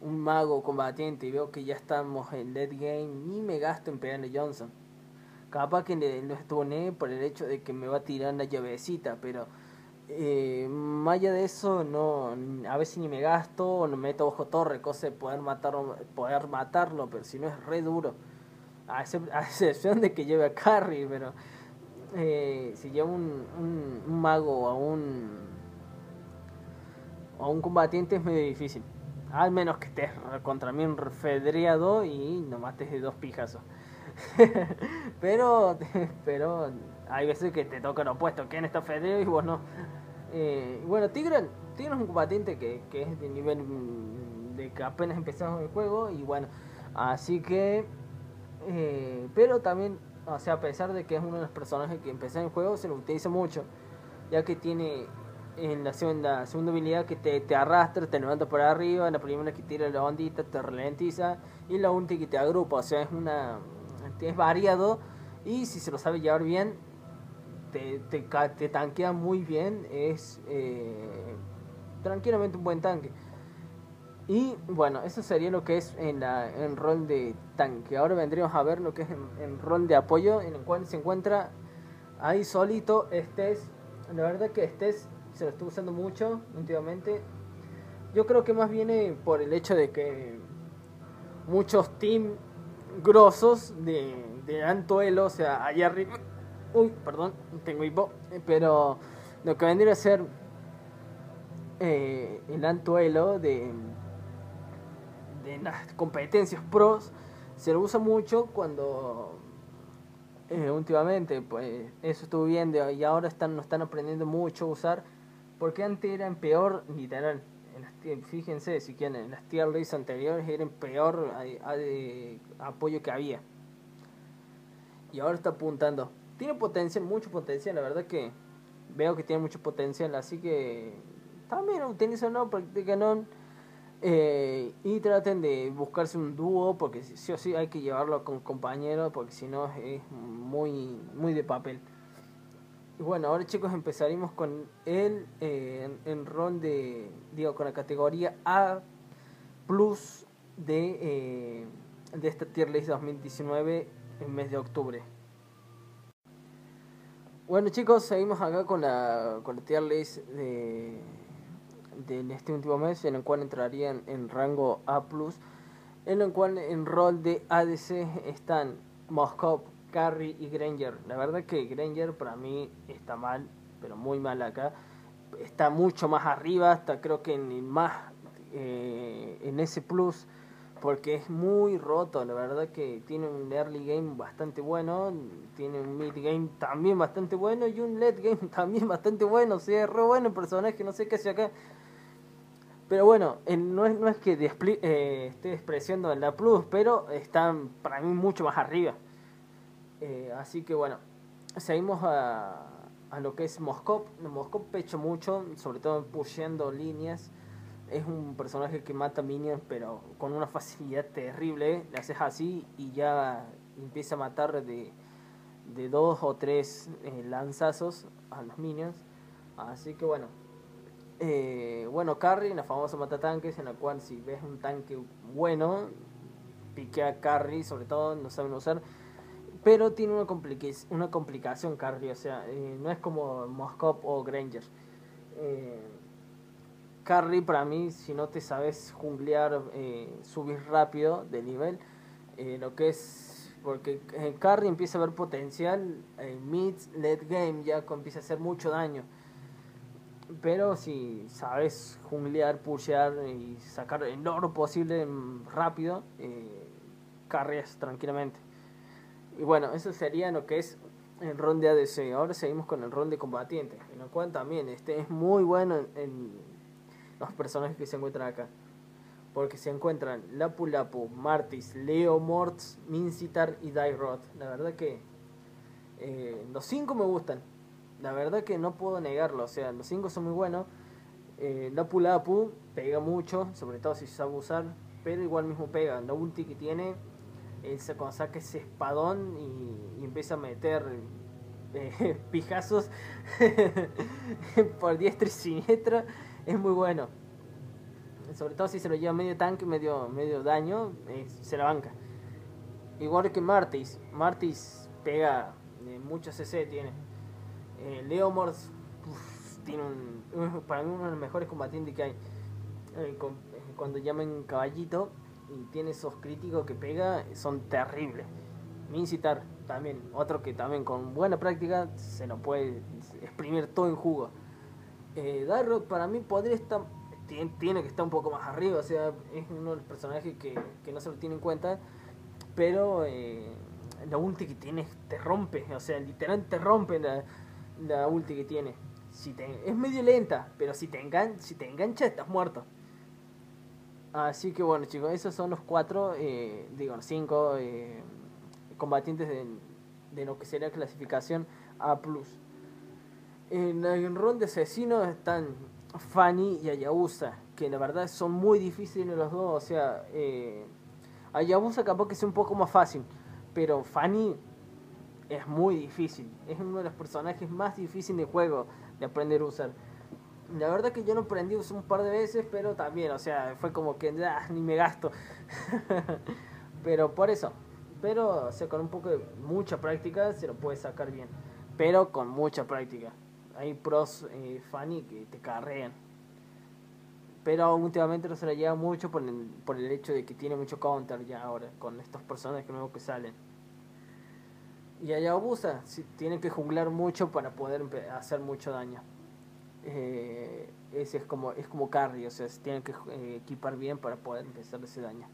[SPEAKER 1] un mago combatiente y veo que ya estamos en dead game, ni me gasto en pegarle Johnson. Capaz que lo estuve por el hecho de que me va a tirar la llavecita, pero eh, más allá de eso, no, a veces ni me gasto, no me meto ojo torre, cosa de poder matarlo, poder matarlo, pero si no es re duro. A, excepción de que lleve a carry, pero eh, si lleva un, un, mago o a un, a un combatiente es medio difícil. Al menos que estés contra mí un fedreado y no mates de dos pijazos. *laughs* pero, *laughs* pero hay veces que te toca lo opuesto, ¿quién está fedreado y vos no? Eh, bueno, Tigran, Tigran es un combatiente que, que es de nivel mm, de que apenas empezamos el juego y bueno, así que, eh, pero también, o sea, a pesar de que es uno de los personajes que empezó en el juego, se lo utiliza mucho, ya que tiene en la segunda, segunda habilidad que te, te arrastra, te levanta por arriba, la primera que tira la ondita te ralentiza y la última que te agrupa, o sea, es una es variado y si se lo sabe llevar bien te, te, tanquea muy bien, es eh, tranquilamente un buen tanque. Y bueno, eso sería lo que es en, la, en rol de tanque. Ahora vendríamos a ver lo que es en, rol de apoyo, en el cual se encuentra ahí solito Estés. La verdad que Estés se lo estoy usando mucho últimamente. Yo creo que más viene por el hecho de que muchos team grosos de, de Antoelo, o sea, allá arriba. Uy, perdón, tengo hipo. Pero lo que vendría a ser eh, el Antoelo de en las competencias pros se lo usa mucho cuando eh, últimamente pues eso estuvo viendo y ahora están no están aprendiendo mucho a usar porque antes eran peor literal en fíjense si quieren en las tier lists anteriores eran peor apoyo que había. Y ahora está apuntando. Tiene potencial mucho potencial la verdad que veo que tiene mucho potencial así que también utilizan no practican eh, y traten de buscarse un dúo porque sí o sí hay que llevarlo con compañeros porque si no es muy, muy de papel. Y bueno, ahora chicos empezaremos con el eh, en, rol de, digo, con la categoría A plus de, eh, de esta tier list 2019 en mes de octubre. Bueno chicos, seguimos acá con la, con la tier list de de este último mes, en el cual entrarían en rango A+, en el cual en rol de ADC están Moscow, Carry y Granger. La verdad que Granger para mí está mal, pero muy mal acá. Está mucho más arriba, hasta creo que en más eh, en ese plus, porque es muy roto. La verdad que tiene un early game bastante bueno, tiene un mid game también bastante bueno y un late game *laughs* también bastante bueno. O sea, es re bueno el personaje, no sé qué hace acá. Pero bueno, no, es, no es que eh, esté despreciando en la Plus, pero están para mí mucho más arriba. Eh, así que bueno, seguimos a, a lo que es Moscop. Moscop pecho mucho, sobre todo pusheando líneas. Es un personaje que mata minions, pero con una facilidad terrible. Le haces así y ya empieza a matar de, de dos o tres eh, lanzazos a los minions. Así que bueno, eh, bueno, Carry, la famosa matatanques, en la cual si ves un tanque bueno, piquea Carry, sobre todo no saben usar, pero tiene una, una complicación Carry, o sea, eh, no es como Moscop o Granger. Eh, para mí, si no te sabes junglear, eh, subir rápido de nivel, lo que es, porque Carry empieza a ver potencial, mid, late game ya empieza a hacer mucho daño pero si sabes junglear, pushear y sacar el oro posible rápido, eh, carreas tranquilamente. Y bueno, eso sería lo que es el rol de ADC. Ahora seguimos con el rol de combatiente, en el cual también este es muy bueno en, los personajes que se encuentran acá. Porque se encuentran Lapu Lapu, Martis, Leo Morts, Mincitar y Dairot. La verdad que eh, los cinco me gustan la verdad que no puedo negarlo, o sea, los 5 son muy buenos. Eh, Lapu Lapu pega mucho, sobre todo si se sabe usar, pero igual mismo pega. La ulti que tiene, él cuando saca ese espadón y, empieza a meter eh, *laughs* pijazos *laughs* por diestra y siniestra, es muy bueno. Sobre todo si se lo lleva medio tanque, medio, medio daño, eh, se la banca. Igual que Martis, Martis pega, eh, mucho CC tiene eh, tiene un, para mí uno de los mejores combatientes que hay. Eh, cuando llaman caballito y tiene esos críticos que pega, son terribles. Mincitar también, otro que también con buena práctica se lo puede exprimir todo en jugo. Eh, Darrock para mí podría estar, tiene, que estar un poco más arriba, o sea, es uno de los personajes que, que no se lo tiene en cuenta, pero eh, la ulti que tiene te rompe, o sea, literalmente te rompe la, la ulti que tiene. Si te, es medio lenta, pero si te, engan, si te engancha estás muerto. Así que bueno chicos, esos son los cuatro, eh, digo, cinco eh, combatientes de, de, lo que sería clasificación A+. En el rol de asesinos están Fanny y Ayabusa, que la verdad son muy difíciles los dos. O sea, eh, Ayabusa capaz que es un poco más fácil, pero Fanny es muy difícil. Es uno de los personajes más difíciles de juego de aprender a usar. La verdad que yo a usar un par de veces, pero también, o sea, fue como que ah, ni me gasto. *laughs* pero por eso. Pero, o sea, con un poco de mucha práctica se lo puede sacar bien. Pero con mucha práctica. Hay pros eh, funny que te carrean. Pero últimamente no se la lleva mucho por el, por el hecho de que tiene mucho counter ya ahora, con estos personajes nuevos que salen. Y allá abusa, si, tiene que junglar mucho para poder hacer mucho daño. Eh, es como, es como carry, o sea, se tiene que eh, equipar bien para poder empezar ese daño.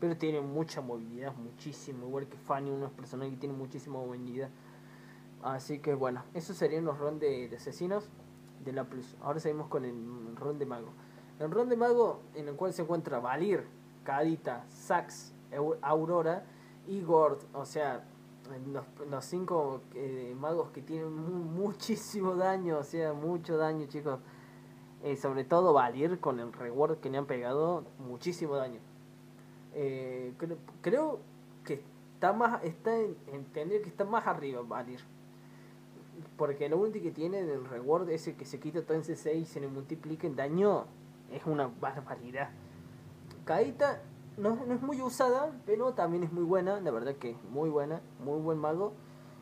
[SPEAKER 1] Pero tiene mucha movilidad, muchísimo, igual que Fanny, unos personajes que tienen muchísima movilidad. Así que bueno, esos serían los ron de, asesinos de la Plus. Ahora seguimos con el ron de mago. El ron de mago en el cual se encuentra Valir, Kadita, Sax, Aurora y Gord. O sea, los, cinco eh, magos que tienen muchísimo daño, o sea, mucho daño, chicos. Eh, sobre todo Valir con el reward que le han pegado, muchísimo daño. Eh, creo, que está más, está en, entender que está más arriba Valir. Porque lo único que tiene del reward ese que se quita todo en C6 y se le multiplica en daño es una barbaridad. Kaita no, no es muy usada, pero también es muy buena, la verdad que muy buena, muy buen mago.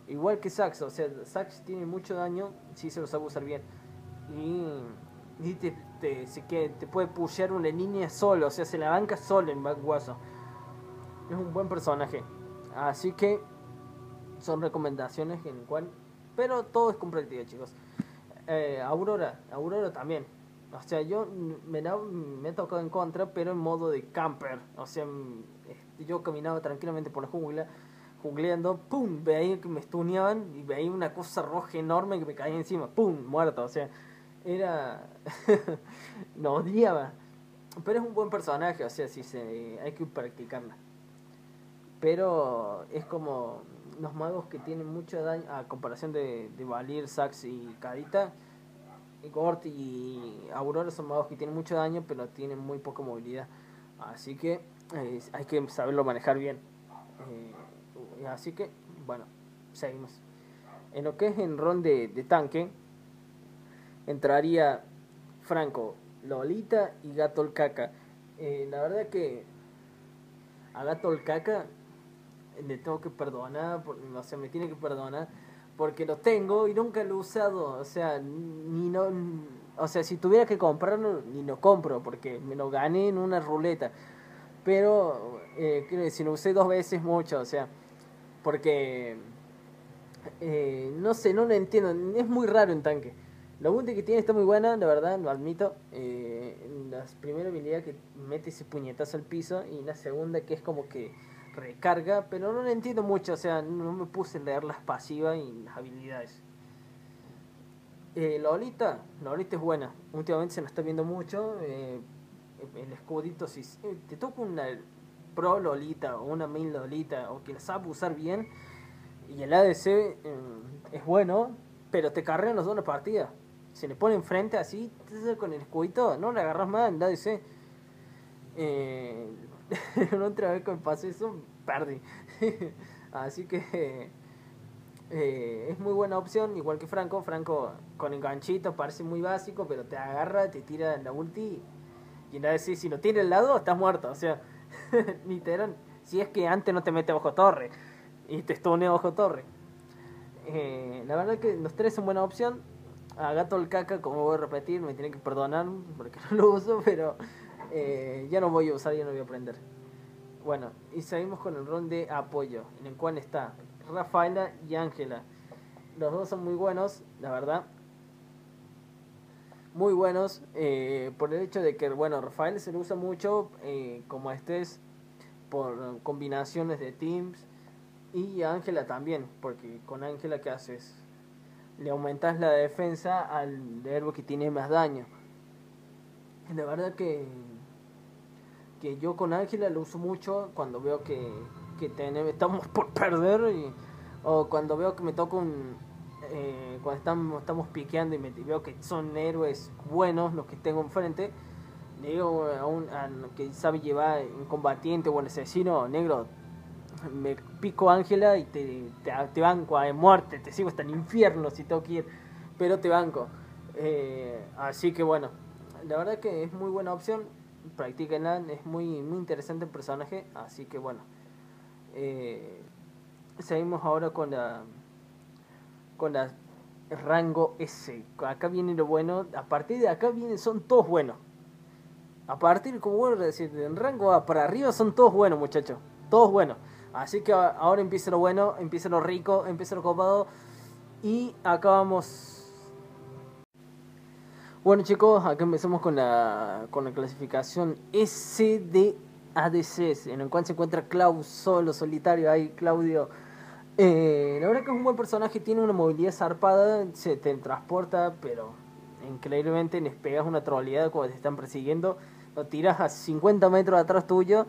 [SPEAKER 1] Igual que Sax, o sea, Sax tiene mucho daño si se lo sabe usar bien. Y, te, te, que te puede pushear una línea solo, o sea, se la banca solo en Backwaso. Es un buen personaje. Así que son recomendaciones en cual... Pero todo es práctica, chicos. Eh, Aurora, Aurora también. O sea, yo me, me he tocado en contra, pero en modo de camper. O sea, este, yo caminaba tranquilamente por la jungla, jungleando, ¡pum! Veía que me estuneaban y veía una cosa roja enorme que me caía encima, ¡pum! Muerto. O sea, era. *laughs* no odiaba. Pero es un buen personaje, o sea, sí se, hay que practicarla. Pero es como los magos que tienen mucho daño, a comparación de, de Valir, Sax y Carita Gort y Aurora son magos que tienen mucho daño, pero tienen muy poca movilidad. Así que eh, hay que saberlo manejar bien. Eh, así que, bueno, seguimos. En lo que es en ron de, tanque, entraría Franco, Lolita y Gato el Caca. Eh, la verdad que a Gato el Caca le tengo que perdonar, o sea, me tiene que perdonar porque lo tengo y nunca lo he usado, o sea, ni no, o sea, si tuviera que comprarlo, ni lo compro, porque me lo gané en una ruleta, pero, eh, si lo usé dos veces mucho, o sea, porque, eh, no sé, no lo entiendo, es muy raro en tanque. La ulti que tiene está muy buena, la verdad, lo admito. Eh, la primera habilidad que mete ese puñetazo al piso y la segunda que es como que recarga, pero no lo entiendo mucho, o sea, no me puse a leer las pasivas y las habilidades. Eh, Lolita, Lolita es buena, últimamente se nos está viendo mucho, eh, el escudito, si eh, te toca una pro Lolita o una main Lolita, o que la sabe usar bien, y el ADC eh, es bueno, pero te cargan los dos la partida. Se le pone enfrente así, con el escudito, no le agarras más el ADC. *laughs* una otra vez que me pasó eso, perdí. *laughs* Así que eh, es muy buena opción, igual que Franco. Franco con enganchito parece muy básico, pero te agarra, te tira la ulti y nada decir, si lo tiene al lado, estás muerto. O sea, *laughs* literal, si es que antes no te mete bajo torre y te estonea bajo torre. Eh, la verdad que los tres son buena opción. A Gato el Caca, como voy a repetir, me tiene que perdonar porque no lo uso, pero eh, ya no voy a usar, ya no voy a aprender. Bueno, y seguimos con el ron de apoyo, en el cual está Rafaela y Ángela. Los dos son muy buenos, la verdad. Muy buenos, eh, por el hecho de que, bueno, Rafael se lo usa mucho eh, como estés por combinaciones de teams. Y Ángela también, porque con Ángela, ¿qué haces? Le aumentas la defensa al héroe que tiene más daño. La verdad que que yo con Ángela lo uso mucho cuando veo que, que estamos *laughs* por perder o cuando veo que me toca un... Eh, cuando estamos, estamos piqueando y, me, veo que son héroes buenos los que tengo enfrente, digo a un que sabe llevar un combatiente o un asesino negro, me pico Ángela y te, te, banco a muerte, te sigo hasta el infierno si tengo que ir, pero te banco. Eh, así que bueno, la verdad que es muy buena opción, practíquenla, es muy, muy interesante el personaje, así que bueno. Eh, seguimos ahora con la con la rango S. Acá viene lo bueno, a partir de acá vienen, son todos buenos. A partir, como vuelvo a decir, del rango para arriba son todos buenos, muchachos. Todos buenos. Así que ahora empieza lo bueno, empieza lo rico, empieza lo copado. Y acá vamos. Bueno chicos, acá empezamos con la, con la clasificación S de ADCs, en el cual se encuentra Klaus solo, solitario, ahí Claudio. Eh, la verdad que es un buen personaje, tiene una movilidad zarpada, se te transporta, pero increíblemente les pegas una troleada cuando te están persiguiendo, lo tiras a 50 metros atrás tuyo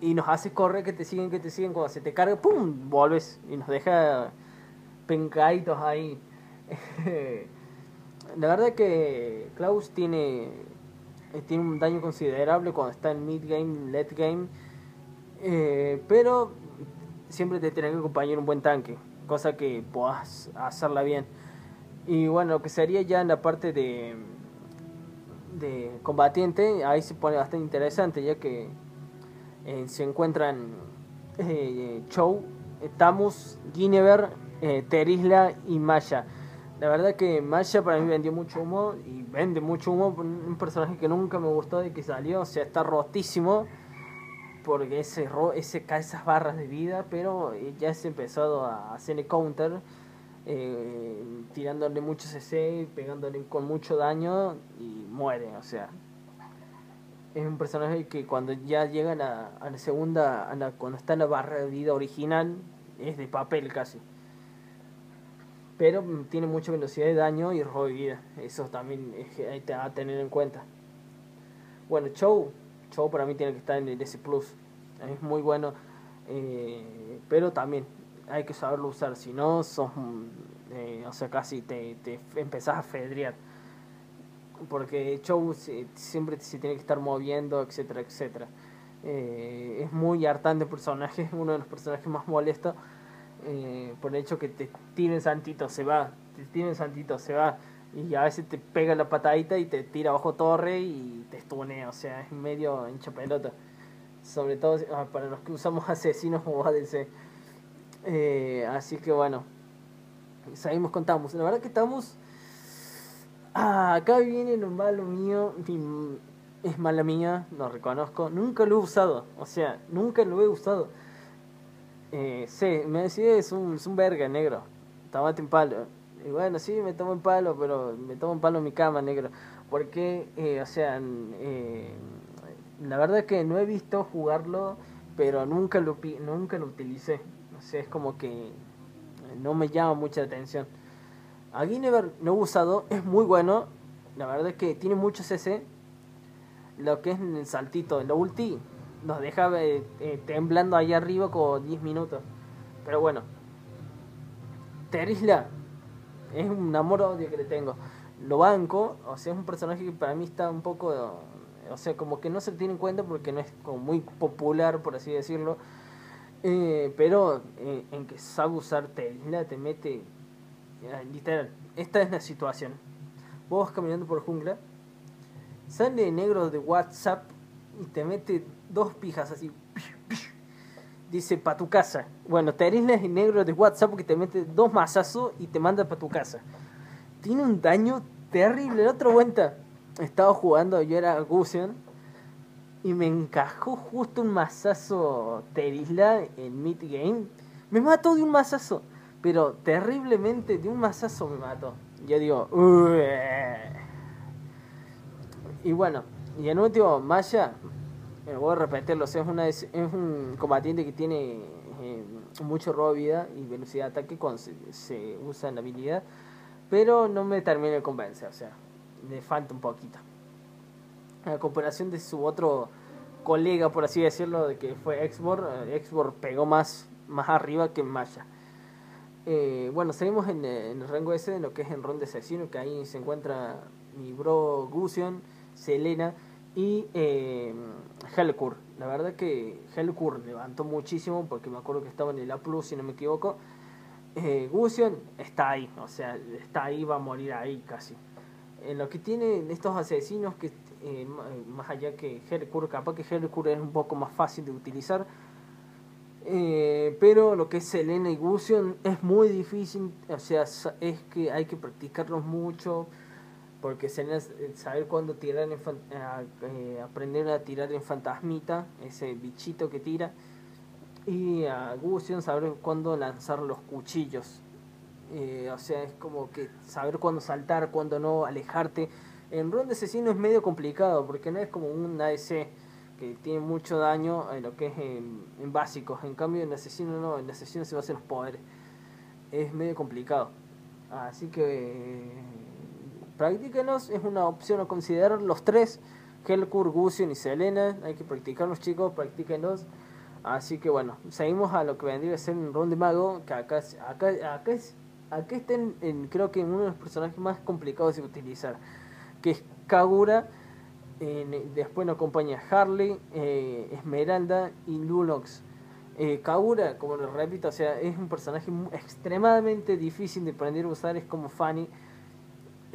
[SPEAKER 1] y nos haces correr que te siguen, que te siguen, cuando se te carga, ¡pum! vuelves y nos deja pencaditos ahí. *laughs* La verdad que Klaus tiene, eh, tiene un daño considerable cuando está en mid game, late game, eh, pero siempre te tiene que acompañar un buen tanque, cosa que puedas hacerla bien. Y bueno, lo que sería ya en la parte de, de combatiente, ahí se pone bastante interesante, ya que eh, se encuentran eh, Chow, eh, Tamus, Guinevere, Terisla y Maya. La verdad que Maya para mí vendió mucho humo y vende mucho humo. Un personaje que nunca me gustó de que salió, o sea, está rotísimo porque ese, ese cae esas barras de vida, pero ya se empezado a hacerle counter, tirándole mucho CC, pegándole con mucho daño y muere, o sea, es un personaje que cuando ya llega a la, a la segunda, a la, cuando está en la barra de vida original, es de papel casi. Pero tiene mucha velocidad de daño y robo de vida. Eso también hay que tener en cuenta. Bueno, Chow, Chow para mí tiene que estar en el S Plus. Es muy bueno. Eh, pero también hay que saberlo usar. Si no, sos, eh, o sea, casi te, te empezás a fedrear porque Chow siempre se tiene que estar moviendo, etcétera, etcétera. Eh, es muy hartante personaje, *laughs* uno de los personajes más molestos, eh, por el hecho que te tiren santito, se va, te tiren santito, se va, y a veces te pega la patadita y te tira bajo torre y te estunea, o sea, es medio hincha pelota. Sobre todo ah, para los que usamos asesinos o ADC. Eh, así que bueno, seguimos contamos. La verdad que estamos Ah, acá viene lo malo mío. Es mala mía, lo reconozco. Nunca lo he usado. O sea, nunca lo he usado. Eh, sí, me decía, es un, es un verga negro. Tomate un palo. Y bueno, sí, me tomo un palo, pero me tomo un palo en mi cama, negro. Porque, eh, o sea, eh, la verdad que no he visto jugarlo, pero nunca lo, nunca lo utilicé. O sea, es como que no me llama mucha atención. A Guinevere no he usado, es muy bueno. La verdad es que tiene mucho CC. Lo que es el saltito, la ulti, nos deja eh, eh, temblando ahí arriba como 10 minutos. Pero bueno. Terisla es un amor odio que le tengo. Lo banco, o sea, es un personaje que para mí está un poco. O sea, como que no se tiene en cuenta porque no es como muy popular, por así decirlo. Eh, pero en que sabe usar Terisla te mete literal, esta es la situación. Vos caminando por jungla, sale negro de WhatsApp y te mete dos pijas así. Dice, pa' tu casa. Bueno, te el negro de WhatsApp porque te mete dos mazazos y te manda pa' tu casa. Tiene un daño terrible. La otra vuelta estaba jugando, yo era Gusion y me encajó justo un mazazo Terisla en mid game. Me mató de un mazazo pero terriblemente de un mazazo me mató. Yo digo, y bueno, y en último, Maya, voy a repetirlo, es, un combatiente que tiene eh, mucho robo de vida y velocidad de ataque cuando se, usa en la habilidad, pero no me termina de convencer, o sea, le falta un poquito. A comparación de su otro colega, por así decirlo, de que fue Exbor, eh, Exbor pegó más, más arriba que Maya. Eh, bueno, seguimos en, el rango S, en lo que es en ronda de que ahí se encuentra mi bro Gusion, Selena y eh, Helkur. La verdad que Helkur levantó muchísimo porque me acuerdo que estaba en el A Plus, si no me equivoco. Eh, Gusion está ahí, o sea, está ahí, va a morir ahí casi. En lo que tienen estos asesinos, que eh, más allá que Helkur, capaz que Helkur es un poco más fácil de utilizar. Eh, pero lo que es Selena y Gusion es muy difícil, o sea, es que hay que practicarlos mucho porque eh, saber cuándo tirar en, eh, aprender a tirar en fantasmita, ese bichito que tira, y a Gusion saber cuándo lanzar los cuchillos. Eh, o sea, es como que saber cuándo saltar, cuándo no, alejarte. En Ron de Asesino es medio complicado, porque no es como un AEC que tiene mucho daño en lo que es en, básicos. En cambio, en Asesino no, en Asesino se basan los poderes. Es medio complicado. Así que practíquenos, es una opción a considerar los tres, Helkur, Gusion y Selena, hay que practicarlos chicos, practíquenos. Así que bueno, seguimos a lo que vendría a ser un ron de mago, que acá, acá, acá, es, acá estén en, creo que en uno de los personajes más complicados de utilizar, que es Kagura, después nos acompaña Harley, eh, Esmeralda y Lunox. Eh, Kagura, como les repito, o sea, es un personaje extremadamente difícil de aprender a usar, es como Fanny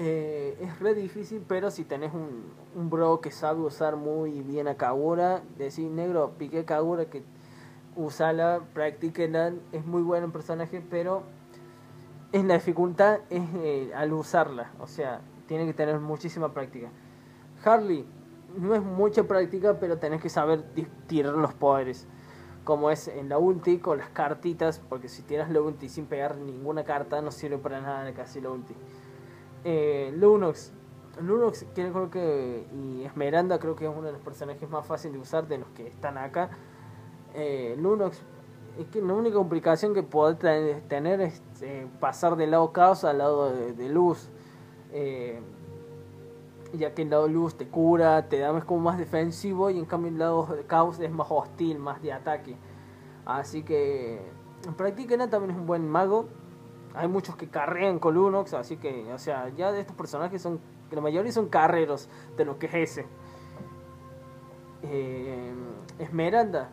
[SPEAKER 1] eh, es re difícil, pero si tenés un, un, bro que sabe usar muy bien a Kagura, decir negro, pique Kagura, que usala, practíquela, es muy bueno el personaje, pero es la dificultad es eh, al usarla, o sea, tiene que tener muchísima práctica. Harley, no es mucha práctica, pero tenés que saber tirar los poderes. Como es en la ulti con las cartitas, porque si tiras la ulti sin pegar ninguna carta, no sirve para nada casi la ulti. Eh, Lunox. Lunox creo que y Esmeralda creo que es uno de los personajes más fáciles de usar de los que están acá. Eh, Lunox es que la única complicación que puede tener es eh, pasar del lado caos al lado de, luz. Eh, ya que el lado luz te cura, te da más como más defensivo y en cambio el lado caos es más hostil, más de ataque. Así que practiquen también es un buen mago. Hay muchos que carrean con Lunox, así que, o sea, ya de estos personajes son, la mayoría son carreros de lo que es ese. Eh, Esmeralda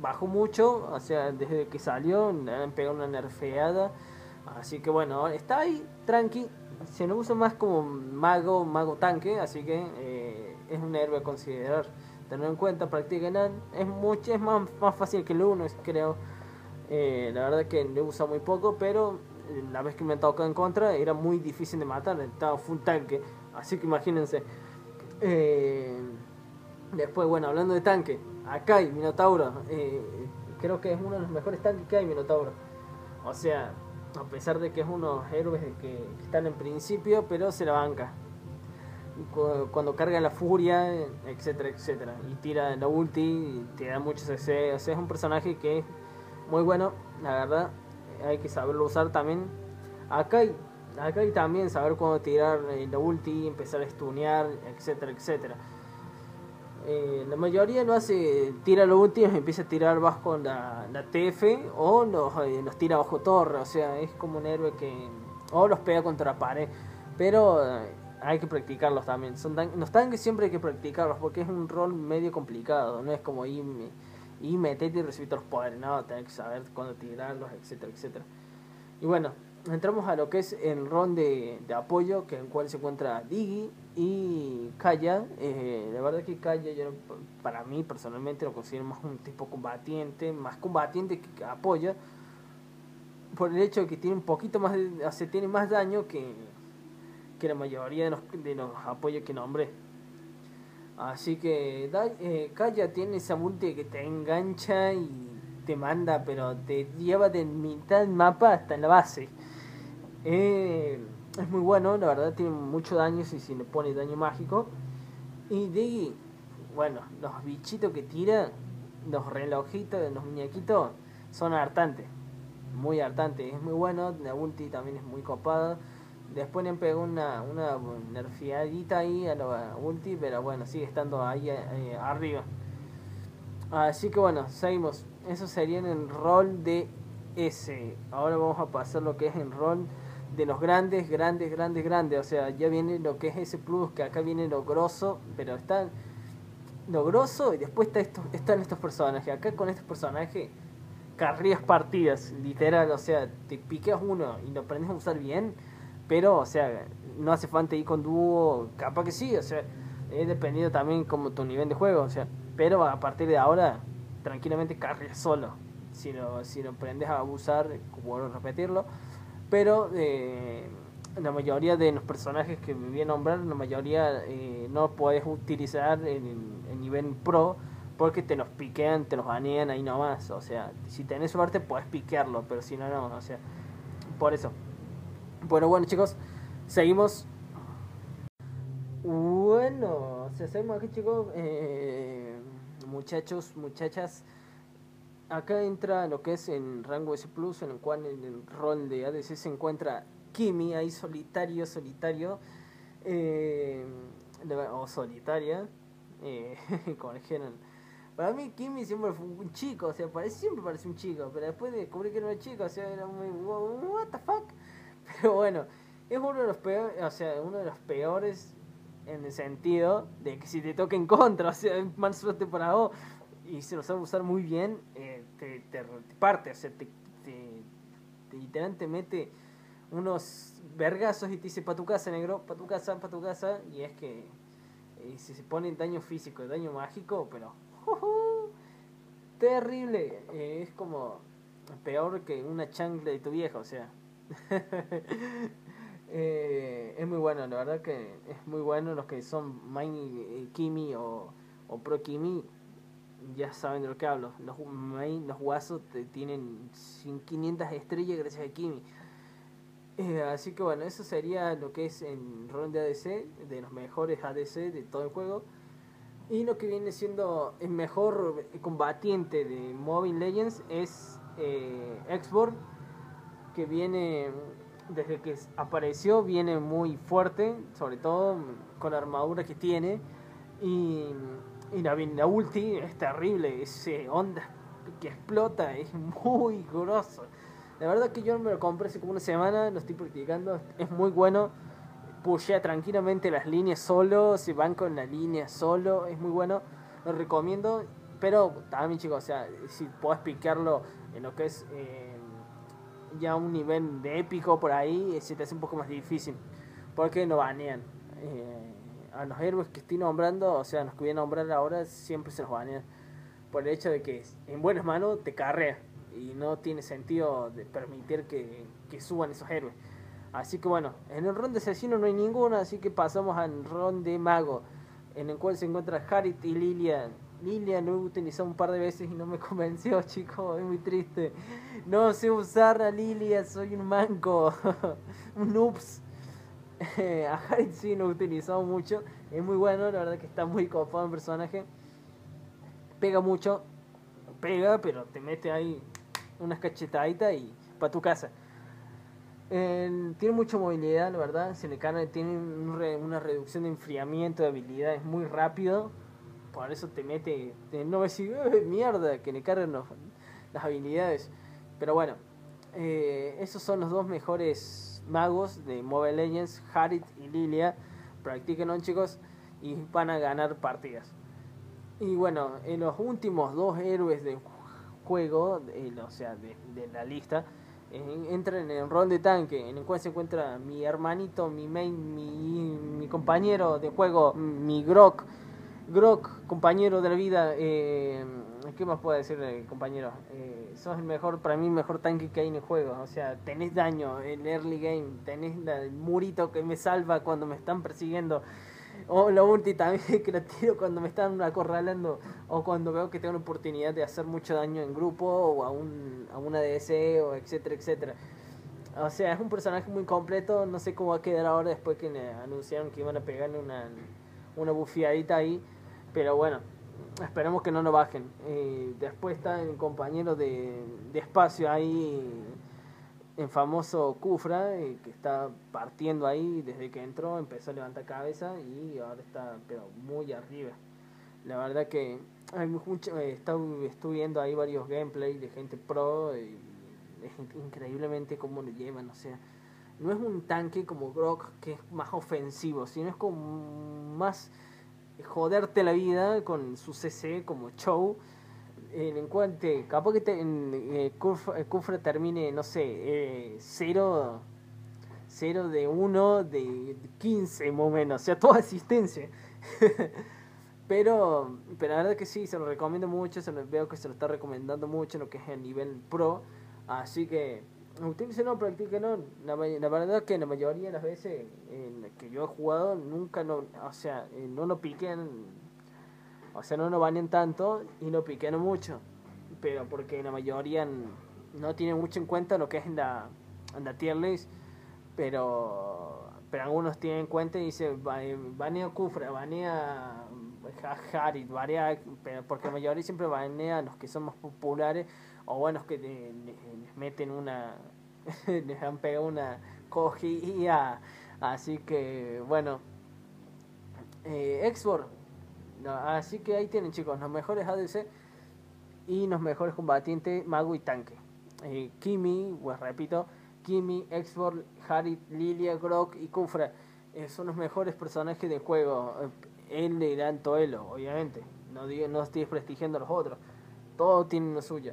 [SPEAKER 1] bajó mucho, o sea, desde que salió, le han pegado una nerfeada. Así que bueno, está ahí, tranqui. Se nos usa más como mago, mago tanque, así que eh, es un héroe a considerar. Tener en cuenta, practiquen. Es mucho, es más, más fácil que el uno, creo. Eh, la verdad que le usa muy poco, pero la vez que me tocó en contra era muy difícil de matar, estaba full tanque, así que imagínense. Eh, después, bueno, hablando de tanque, acá hay Minotauro, eh, creo que es uno de los mejores tanques que hay Minotauro. O sea, a pesar de que es unos héroes que, están en principio, pero se la banca. Cuando carga la furia, etcétera, etcétera. Y tira la ulti, te da mucho CC. Es un personaje que es muy bueno, la verdad hay que saberlo usar también. Acá hay, acá hay también saber cuándo tirar eh, la ulti, empezar a stunear, etcétera, etcétera. Eh, la mayoría no hace, tira la ulti y empieza a tirar bajo la, la TF o los, eh, los tira bajo torre, o sea, es como un héroe que o los pega contra pared, pero hay que practicarlos también. Son los tanques siempre hay que practicarlos porque es un rol medio complicado, no es como ir y metete y recibir los poderes, no, tenés que saber cuándo tirarlos, etcétera, etcétera. Y bueno, entramos a lo que es el ron de, apoyo, que en el cual se encuentra Digi y Kaya. Eh, la verdad que Kaya, yo, para mí personalmente lo considero más un tipo combatiente, más combatiente que, apoya, por el hecho de que tiene un poquito más, de, tiene más daño que, que la mayoría de los, de los apoyos que nombré. Así que eh, Kaya tiene esa multi que te engancha y te manda, pero te lleva de mitad del mapa hasta la base. Eh, es muy bueno, la verdad tiene mucho daño si, si le pone daño mágico. Y de bueno, los bichitos que tira, los relojitos, los muñequitos, son hartantes. Muy hartantes, es muy bueno. La ulti también es muy copada. Después le pegó una, una nerfiadita ahí a la ulti, pero bueno, sigue estando ahí eh, arriba. Así que bueno, seguimos. Eso sería en el rol de S. Ahora vamos a pasar lo que es el rol de los grandes, grandes, grandes, grandes. O sea, ya viene lo que es ese plus, que acá viene lo grosso, pero están lo grosso y después está estos, están estos personajes. Acá con estos personajes carreras partidas, literal, o sea, te piqueas uno y lo aprendes a usar bien, pero, o sea, no hace falta ir con dúo, capaz que sí, o sea, es dependiendo también como tu nivel de juego, o sea, pero a partir de ahora, tranquilamente carreras solo, si lo, si lo aprendes a usar, bueno repetirlo, pero eh, la mayoría de los personajes que me voy a nombrar, la mayoría eh, no puedes utilizar en nivel pro, porque te los piquean, te los banean ahí nomás. O sea, si tenés suerte puedes piquearlo, pero si no, no. O sea, por eso. Bueno, bueno chicos, seguimos. Bueno, se seguimos aquí chicos. Eh, muchachos, muchachas. Acá entra lo que es en rango S Plus, en el cual en el rol de ADC se encuentra Kimi, ahí solitario, solitario. Eh, o solitaria, eh, *laughs* como dijeron para mí Kimi siempre fue un chico, o sea, parece, siempre parece un chico, pero después descubrí que no era chico, o sea, era muy what the fuck. Pero bueno, es uno de los peores, o sea, uno de los peores en el sentido de que si te toca en contra, *laughs* o sea, mal suerte para vos y se lo sabe usar muy bien, eh, te, te, parte, o sea, te, te, te literalmente mete unos vergazos y te dice pa' tu casa, negro, pa' tu casa, pa' tu casa, y es que eh, si se pone daño físico, daño mágico, pero *laughs* terrible. Eh, es como peor que una chancla de tu vieja, o sea. *laughs* Eh, es muy bueno, la verdad que es muy bueno. Los que son Main eh, Kimi o, o Pro Kimi ya saben de lo que hablo. Los main, los guasos tienen 500 estrellas gracias a Kimi. así que bueno, eso sería lo que es en rol de ADC, de los mejores ADC de todo el juego. Y lo que viene siendo el mejor combatiente de Mobile Legends es eh, que viene, desde que apareció, viene muy fuerte, sobre todo con la armadura que tiene. Y, la, la, ulti es terrible, ese onda que explota, es muy grosso. La verdad que yo me lo compré hace como una semana, lo estoy practicando, es muy bueno pushea tranquilamente las líneas solo, se van con la línea solo, es muy bueno, lo recomiendo, pero también chicos, o sea, si puedes piquearlo en lo que es eh, ya un nivel de épico por ahí, se te hace un poco más difícil, porque no banean. Eh, a los héroes que estoy nombrando, o sea, los que voy a nombrar ahora, siempre se los banean, por el hecho de que en buenas manos te carrea, y no tiene sentido de permitir que, que suban esos héroes. Así que bueno, en el ron de asesino no hay ninguno, así que pasamos al ron de mago, en el cual se encuentra Harit y Lilian. Lilian lo he utilizado un par de veces y no me *laughs* convenció, chicos, es muy triste. No sé usar a Lilian, soy un manco, *laughs* un noobs. a Harit sí lo he utilizado mucho, es muy bueno, la verdad que está muy copado el personaje. Pega mucho, pega, pero te mete ahí unas cachetaditas y para tu casa tiene mucha movilidad, la verdad. Se le tiene una reducción de enfriamiento de habilidades muy rápido. Por eso te mete. no ves si *laughs* mierda que le cargan las habilidades. Pero bueno, eh, esos son los dos mejores magos de Mobile Legends, Harit y Lilia. Practíquenlo, chicos, y van a ganar partidas. Y bueno, en los últimos dos héroes del juego, o sea, de, la lista entra en el rol de tanque, en el cual se encuentra mi hermanito, mi main, mi, mi compañero de juego, mi Grok, Grok, compañero de la vida, eh, ¿qué más puedo decir, compañero? Eh, sos el mejor, para mí, mejor tanque que hay en el juego, o sea, tenés daño en early game, tenés el murito que me salva cuando me están persiguiendo, o la ulti también *laughs* que la tiro cuando me están acorralando. O cuando veo que tengo la oportunidad de hacer mucho daño en grupo o a, un, a una DC o etcétera, etcétera. O sea, es un personaje muy completo, no sé cómo va a quedar ahora después que anunciaron que iban a pegarle una, una bufiadita ahí, pero bueno, esperemos que no lo bajen. Eh, después está el compañero de, espacio ahí el famoso Kufra, eh, que está partiendo ahí desde que entró, empezó a levantar cabeza y ahora está pero muy arriba. La verdad que hay mucho, eh, estuve viendo ahí varios gameplays de gente pro y es increíblemente cómo lo llevan, o sea, no es un tanque como Grok que es más ofensivo, sino es como más joderte la vida con su CC como show. En encuentre, capaz que te, en, eh, Kufra, termine, no sé, eh, 0, 0 de 1 de 15 más o menos, o sea, toda asistencia. *laughs* pero, pero la verdad que sí, se lo recomiendo mucho, se lo, veo que se lo está recomendando mucho en lo que es el nivel pro. Así que utilicen no, practiquen no. La, la verdad que la mayoría de las veces en que yo he jugado nunca no, o sea, eh, no lo piquen, o sea, no lo banen tanto y no piquen mucho. Pero porque la mayoría no tiene mucho en cuenta lo que es en la, en la tier list, pero, pero algunos tienen en cuenta y dicen, banea Kufra, banea Harit, banea, porque la mayoría siempre banea los que son más populares o buenos que les meten una, *laughs* les han pegado una cogida, así que bueno, eh, así que ahí tienen chicos, los mejores ADC y los mejores combatientes mago y tanque. Eh, Kimi, pues repito, Kimi, Export, Harit, Lilia, Grok y Kufra eh, son los mejores personajes del juego. Él le dan Toelo, obviamente. No, no estoy desprestigiando a los otros. Todos tienen lo suyo.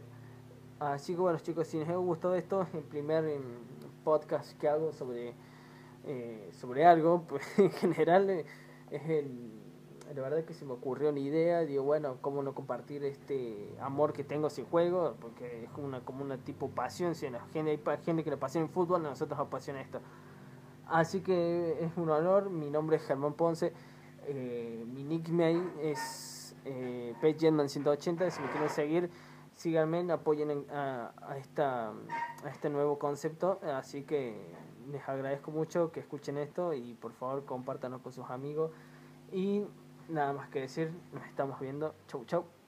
[SPEAKER 1] Así que bueno chicos, si les ha gustado esto, el primer em, podcast que hago sobre, eh, sobre algo, *laughs* pues en general eh, es el, la verdad que se me ocurrió una idea, digo bueno, cómo no compartir este amor que tengo a ese juego, porque es una, como una tipo pasión, si gente, hay gente que le apasiona el fútbol, a nosotros nos apasiona esto. Así que es un honor, mi nombre es Germán Ponce, eh, mi nickname es eh, 180 si me quieren seguir síganme, apoyen a, esta, este nuevo concepto. Así que les agradezco mucho que escuchen esto y por favor compártanlo con sus amigos. Y nada más que decir, nos estamos viendo. Chau, chau.